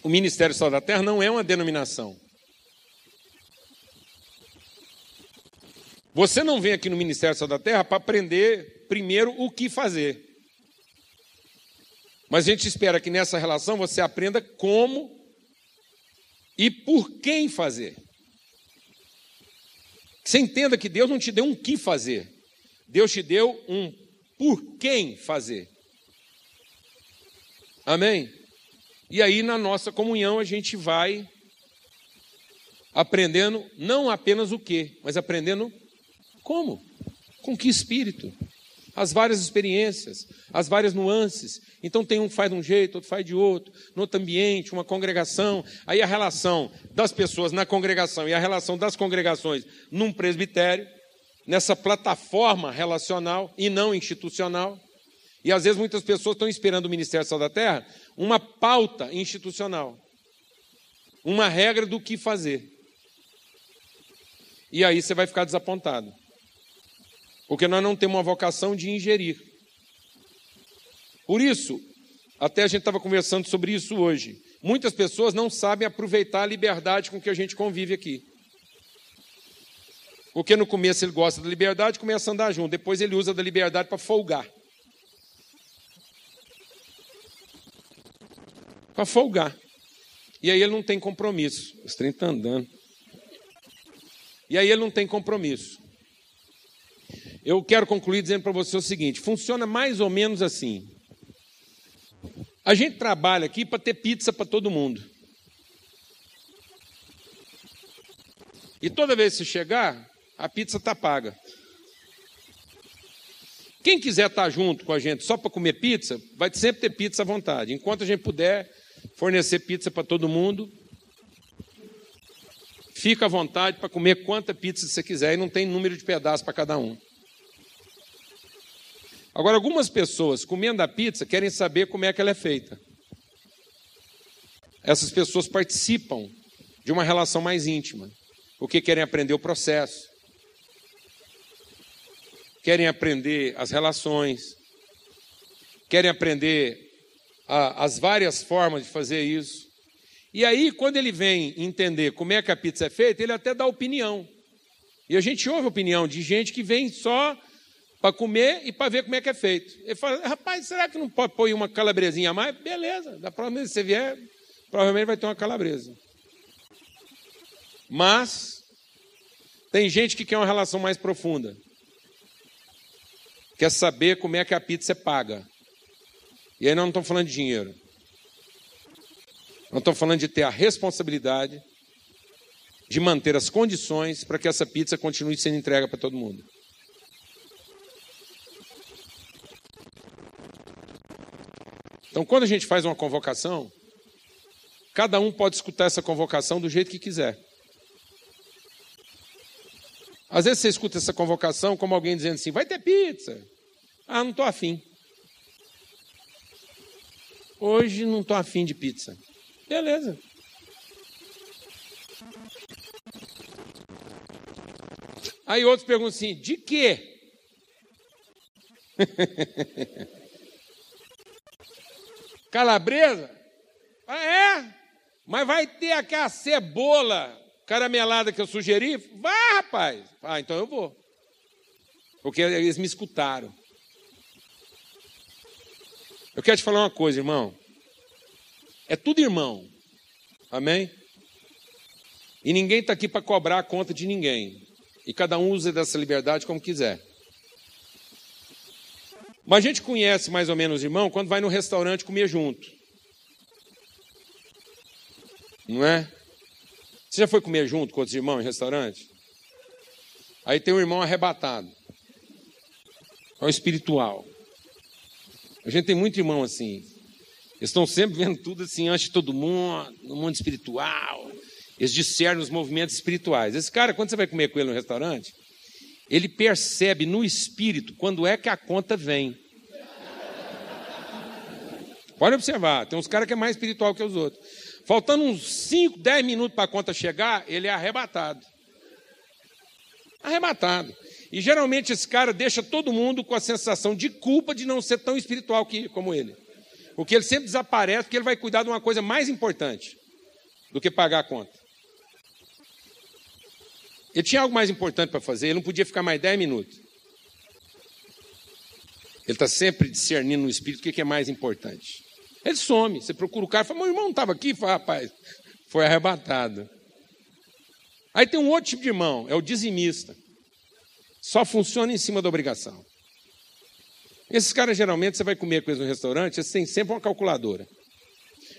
O Ministério Sal da Terra não é uma denominação. Você não vem aqui no Ministério Sal da Terra para aprender primeiro o que fazer. Mas a gente espera que nessa relação você aprenda como e por quem fazer. Você entenda que Deus não te deu um que fazer, Deus te deu um por quem fazer. Amém? E aí na nossa comunhão a gente vai aprendendo não apenas o que, mas aprendendo como, com que espírito as várias experiências, as várias nuances. Então tem um que faz de um jeito, outro faz de outro, no outro ambiente, uma congregação. Aí a relação das pessoas na congregação e a relação das congregações num presbitério, nessa plataforma relacional e não institucional. E às vezes muitas pessoas estão esperando o Ministério Sal da Terra uma pauta institucional, uma regra do que fazer. E aí você vai ficar desapontado. Porque nós não temos uma vocação de ingerir. Por isso, até a gente estava conversando sobre isso hoje. Muitas pessoas não sabem aproveitar a liberdade com que a gente convive aqui. Porque no começo ele gosta da liberdade, começa a andar junto. Depois ele usa da liberdade para folgar. Para folgar. E aí ele não tem compromisso. Trem está andando. E aí ele não tem compromisso. Eu quero concluir dizendo para você o seguinte: funciona mais ou menos assim. A gente trabalha aqui para ter pizza para todo mundo. E toda vez que chegar, a pizza está paga. Quem quiser estar junto com a gente só para comer pizza, vai sempre ter pizza à vontade. Enquanto a gente puder fornecer pizza para todo mundo, fica à vontade para comer quanta pizza você quiser e não tem número de pedaços para cada um. Agora, algumas pessoas comendo a pizza querem saber como é que ela é feita. Essas pessoas participam de uma relação mais íntima, porque querem aprender o processo, querem aprender as relações, querem aprender a, as várias formas de fazer isso. E aí, quando ele vem entender como é que a pizza é feita, ele até dá opinião. E a gente ouve opinião de gente que vem só para comer e para ver como é que é feito. Ele fala, rapaz, será que não pode pôr uma calabresinha a mais? Beleza, da próxima vez que você vier, provavelmente vai ter uma calabresa. Mas tem gente que quer uma relação mais profunda quer saber como é que a pizza é paga. E aí nós não estamos falando de dinheiro. Nós estamos falando de ter a responsabilidade de manter as condições para que essa pizza continue sendo entregue para todo mundo. Então, quando a gente faz uma convocação, cada um pode escutar essa convocação do jeito que quiser. Às vezes você escuta essa convocação como alguém dizendo assim: vai ter pizza. Ah, não estou afim. Hoje não estou afim de pizza. Beleza. Aí outros perguntam assim: de quê? Calabresa? Ah, é? Mas vai ter aquela cebola caramelada que eu sugeri? Vá, rapaz. Ah, então eu vou. Porque eles me escutaram. Eu quero te falar uma coisa, irmão. É tudo irmão. Amém? E ninguém está aqui para cobrar a conta de ninguém. E cada um usa dessa liberdade como quiser. Mas a gente conhece mais ou menos irmão quando vai no restaurante comer junto. Não é? Você já foi comer junto com outros irmãos em restaurante? Aí tem um irmão arrebatado. É o espiritual. A gente tem muito irmão assim. Eles estão sempre vendo tudo assim, antes de todo mundo, no mundo espiritual. Eles discernem os movimentos espirituais. Esse cara, quando você vai comer com ele no restaurante, ele percebe no espírito quando é que a conta vem. Pode observar, tem uns caras que é mais espiritual que os outros. Faltando uns 5, 10 minutos para a conta chegar, ele é arrebatado. Arrebatado. E geralmente esse cara deixa todo mundo com a sensação de culpa de não ser tão espiritual que, como ele. Porque ele sempre desaparece porque ele vai cuidar de uma coisa mais importante do que pagar a conta. Ele tinha algo mais importante para fazer, ele não podia ficar mais 10 minutos. Ele está sempre discernindo no espírito o que é mais importante. Ele some. Você procura o cara fala, meu irmão não estava aqui? Fala, rapaz, foi arrebatado. Aí tem um outro tipo de irmão, é o dizimista. Só funciona em cima da obrigação. Esses caras, geralmente, você vai comer com eles no restaurante, eles têm sempre uma calculadora.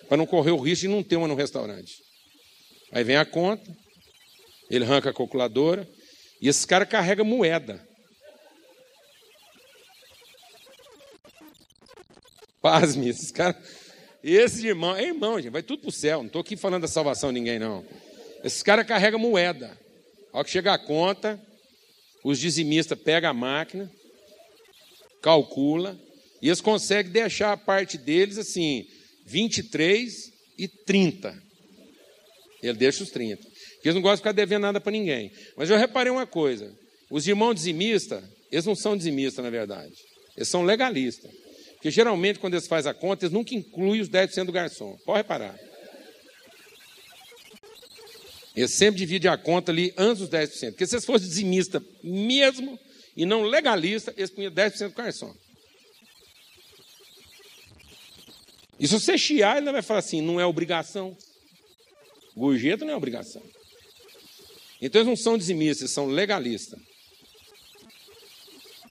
Para não correr o risco de não ter uma no restaurante. Aí vem a conta, ele arranca a calculadora, e esse cara carrega moeda. Pasme, esses caras. Esses irmãos, é irmão, gente, vai tudo para o céu. Não estou aqui falando da salvação de ninguém, não. Esses caras carregam moeda. Ao que chega a conta, os dizimistas pegam a máquina, calcula, e eles conseguem deixar a parte deles assim, 23 e 30. Ele deixa os 30. Porque eles não gostam de ficar devendo nada para ninguém. Mas eu reparei uma coisa: os irmãos dizimistas, eles não são dizimistas, na verdade. Eles são legalistas. Porque geralmente, quando eles fazem a conta, eles nunca incluem os 10% do garçom. Pode reparar. Eles sempre dividem a conta ali antes dos 10%. Porque se eles fossem dizimistas mesmo e não legalistas, eles punham 10% do garçom. E se você chiar, ele vai falar assim: não é obrigação. Gorjeta não é obrigação. Então eles não são dizimistas, eles são legalistas.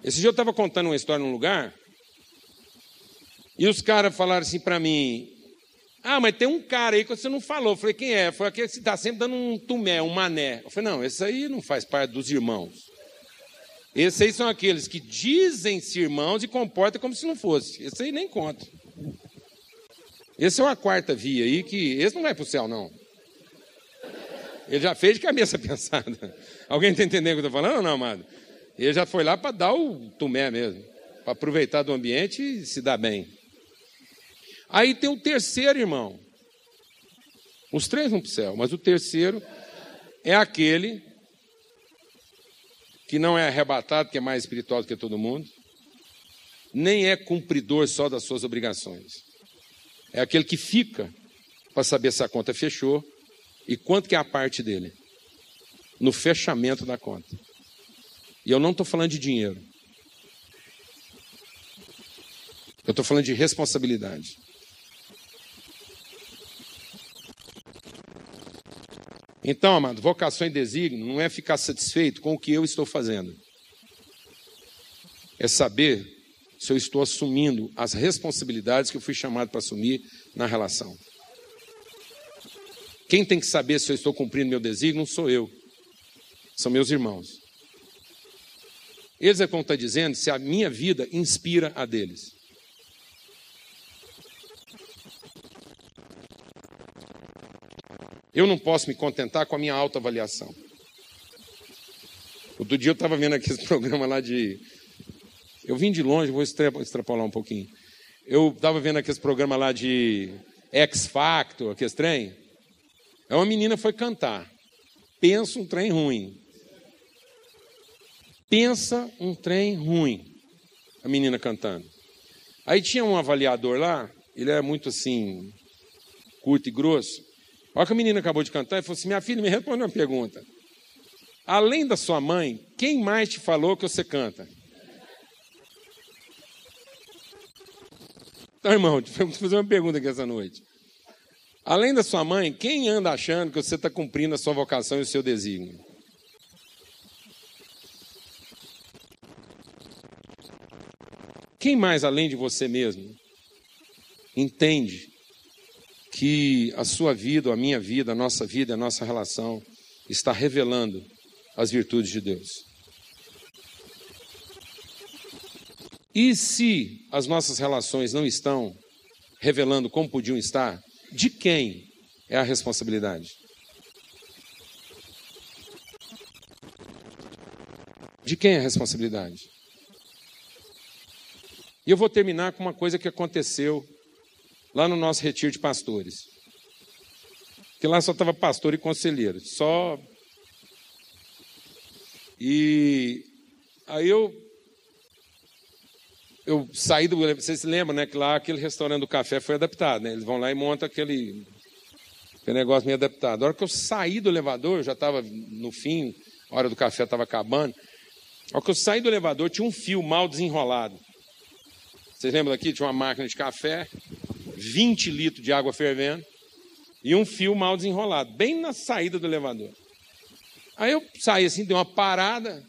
Esse dia eu estava contando uma história num lugar e os caras falaram assim para mim: Ah, mas tem um cara aí que você não falou. Eu falei, quem é? Foi aquele que está sempre dando um tumé, um mané. Eu falei, não, esse aí não faz parte dos irmãos. Esses aí são aqueles que dizem-se irmãos e comportam como se não fosse. Esse aí nem conta. Esse é uma quarta via aí que. Esse não vai para o céu, não. Ele já fez de cabeça pensada. Alguém está entendendo o que eu estou falando ou não, amado? Ele já foi lá para dar o tumé mesmo. Para aproveitar do ambiente e se dar bem. Aí tem o terceiro irmão. Os três vão para o céu, mas o terceiro é aquele que não é arrebatado, que é mais espiritual do que todo mundo, nem é cumpridor só das suas obrigações. É aquele que fica para saber se a conta fechou e quanto que é a parte dele no fechamento da conta. E eu não estou falando de dinheiro. Eu estou falando de responsabilidade. Então, amado, vocação e desígnio não é ficar satisfeito com o que eu estou fazendo. É saber se eu estou assumindo as responsabilidades que eu fui chamado para assumir na relação. Quem tem que saber se eu estou cumprindo meu desígnio não sou eu, são meus irmãos. Eles é como está dizendo se a minha vida inspira a deles. Eu não posso me contentar com a minha autoavaliação. Outro dia eu estava vendo aquele programa lá de. Eu vim de longe, vou extrapolar um pouquinho. Eu estava vendo aquele programa lá de X Factor, aquele trem. É uma menina foi cantar. Pensa um trem ruim. Pensa um trem ruim. A menina cantando. Aí tinha um avaliador lá, ele era muito assim, curto e grosso. Olha que a menina acabou de cantar e falou assim: Minha filha, me responde uma pergunta. Além da sua mãe, quem mais te falou que você canta? Então, irmão, vou fazer uma pergunta aqui essa noite. Além da sua mãe, quem anda achando que você está cumprindo a sua vocação e o seu desígnio? Quem mais, além de você mesmo, entende que a sua vida, a minha vida, a nossa vida, a nossa relação está revelando as virtudes de Deus. E se as nossas relações não estão revelando como podiam estar, de quem é a responsabilidade? De quem é a responsabilidade? E eu vou terminar com uma coisa que aconteceu lá no nosso retiro de pastores. Que lá só estava pastor e conselheiro, só. E aí eu eu saí do. Vocês se lembram, né? Que lá aquele restaurante do café foi adaptado, né? Eles vão lá e montam aquele, aquele negócio meio adaptado. A hora que eu saí do elevador, já estava no fim, a hora do café estava acabando. A hora que eu saí do elevador, tinha um fio mal desenrolado. Vocês lembram daqui? Tinha uma máquina de café, 20 litros de água fervendo e um fio mal desenrolado, bem na saída do elevador. Aí eu saí assim, dei uma parada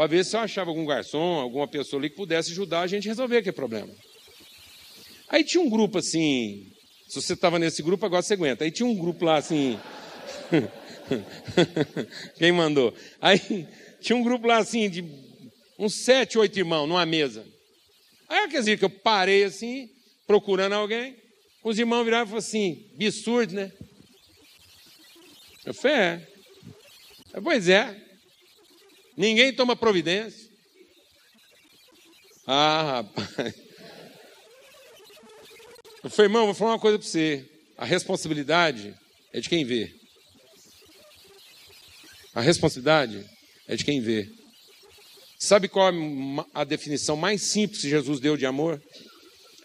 para ver se eu achava algum garçom, alguma pessoa ali que pudesse ajudar a gente a resolver aquele problema. Aí tinha um grupo assim, se você estava nesse grupo, agora você aguenta. Aí tinha um grupo lá assim. Quem mandou? Aí tinha um grupo lá assim, de uns sete, oito irmãos numa mesa. Aí quer dizer que eu parei assim, procurando alguém. Os irmãos viraram e falaram assim: absurdo, né? Eu falei: é. Pois é. Ninguém toma providência. Ah, rapaz. Eu falei, irmão, vou falar uma coisa para você. A responsabilidade é de quem vê. A responsabilidade é de quem vê. Sabe qual é a definição mais simples que Jesus deu de amor?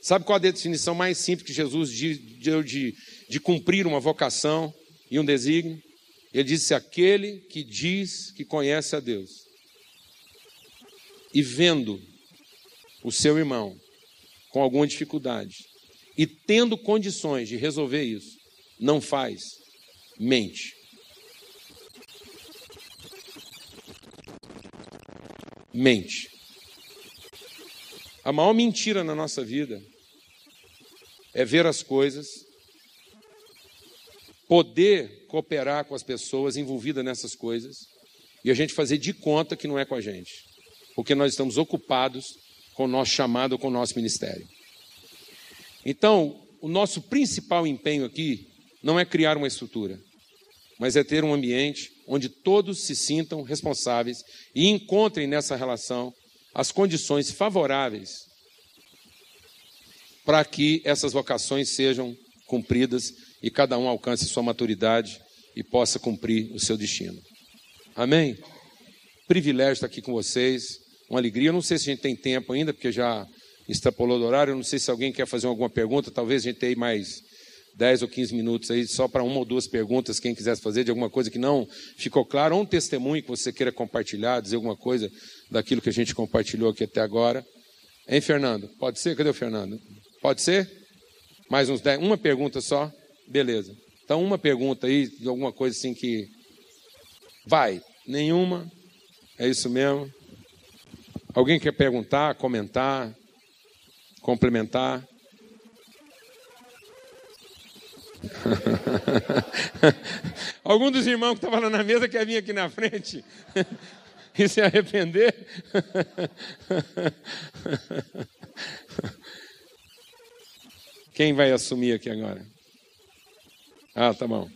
Sabe qual a definição mais simples que Jesus deu de, de cumprir uma vocação e um desígnio? Ele disse: aquele que diz que conhece a Deus e vendo o seu irmão com alguma dificuldade e tendo condições de resolver isso, não faz, mente. Mente. A maior mentira na nossa vida é ver as coisas poder cooperar com as pessoas envolvidas nessas coisas e a gente fazer de conta que não é com a gente, porque nós estamos ocupados com o nosso chamado, com o nosso ministério. Então, o nosso principal empenho aqui não é criar uma estrutura, mas é ter um ambiente onde todos se sintam responsáveis e encontrem nessa relação as condições favoráveis para que essas vocações sejam cumpridas e cada um alcance sua maturidade e possa cumprir o seu destino. Amém? Privilégio estar aqui com vocês, uma alegria. Eu não sei se a gente tem tempo ainda, porque já extrapolou do horário. Eu não sei se alguém quer fazer alguma pergunta. Talvez a gente tenha mais 10 ou 15 minutos aí, só para uma ou duas perguntas, quem quisesse fazer de alguma coisa que não ficou claro, ou um testemunho que você queira compartilhar, dizer alguma coisa daquilo que a gente compartilhou aqui até agora. Hein, Fernando? Pode ser? Cadê o Fernando? Pode ser? Mais uns 10? Uma pergunta só? Beleza. Então, uma pergunta aí, de alguma coisa assim que. Vai. Nenhuma? É isso mesmo? Alguém quer perguntar, comentar, complementar? Algum dos irmãos que estavam lá na mesa quer vir aqui na frente e se arrepender? Quem vai assumir aqui agora? Ah, tá bom.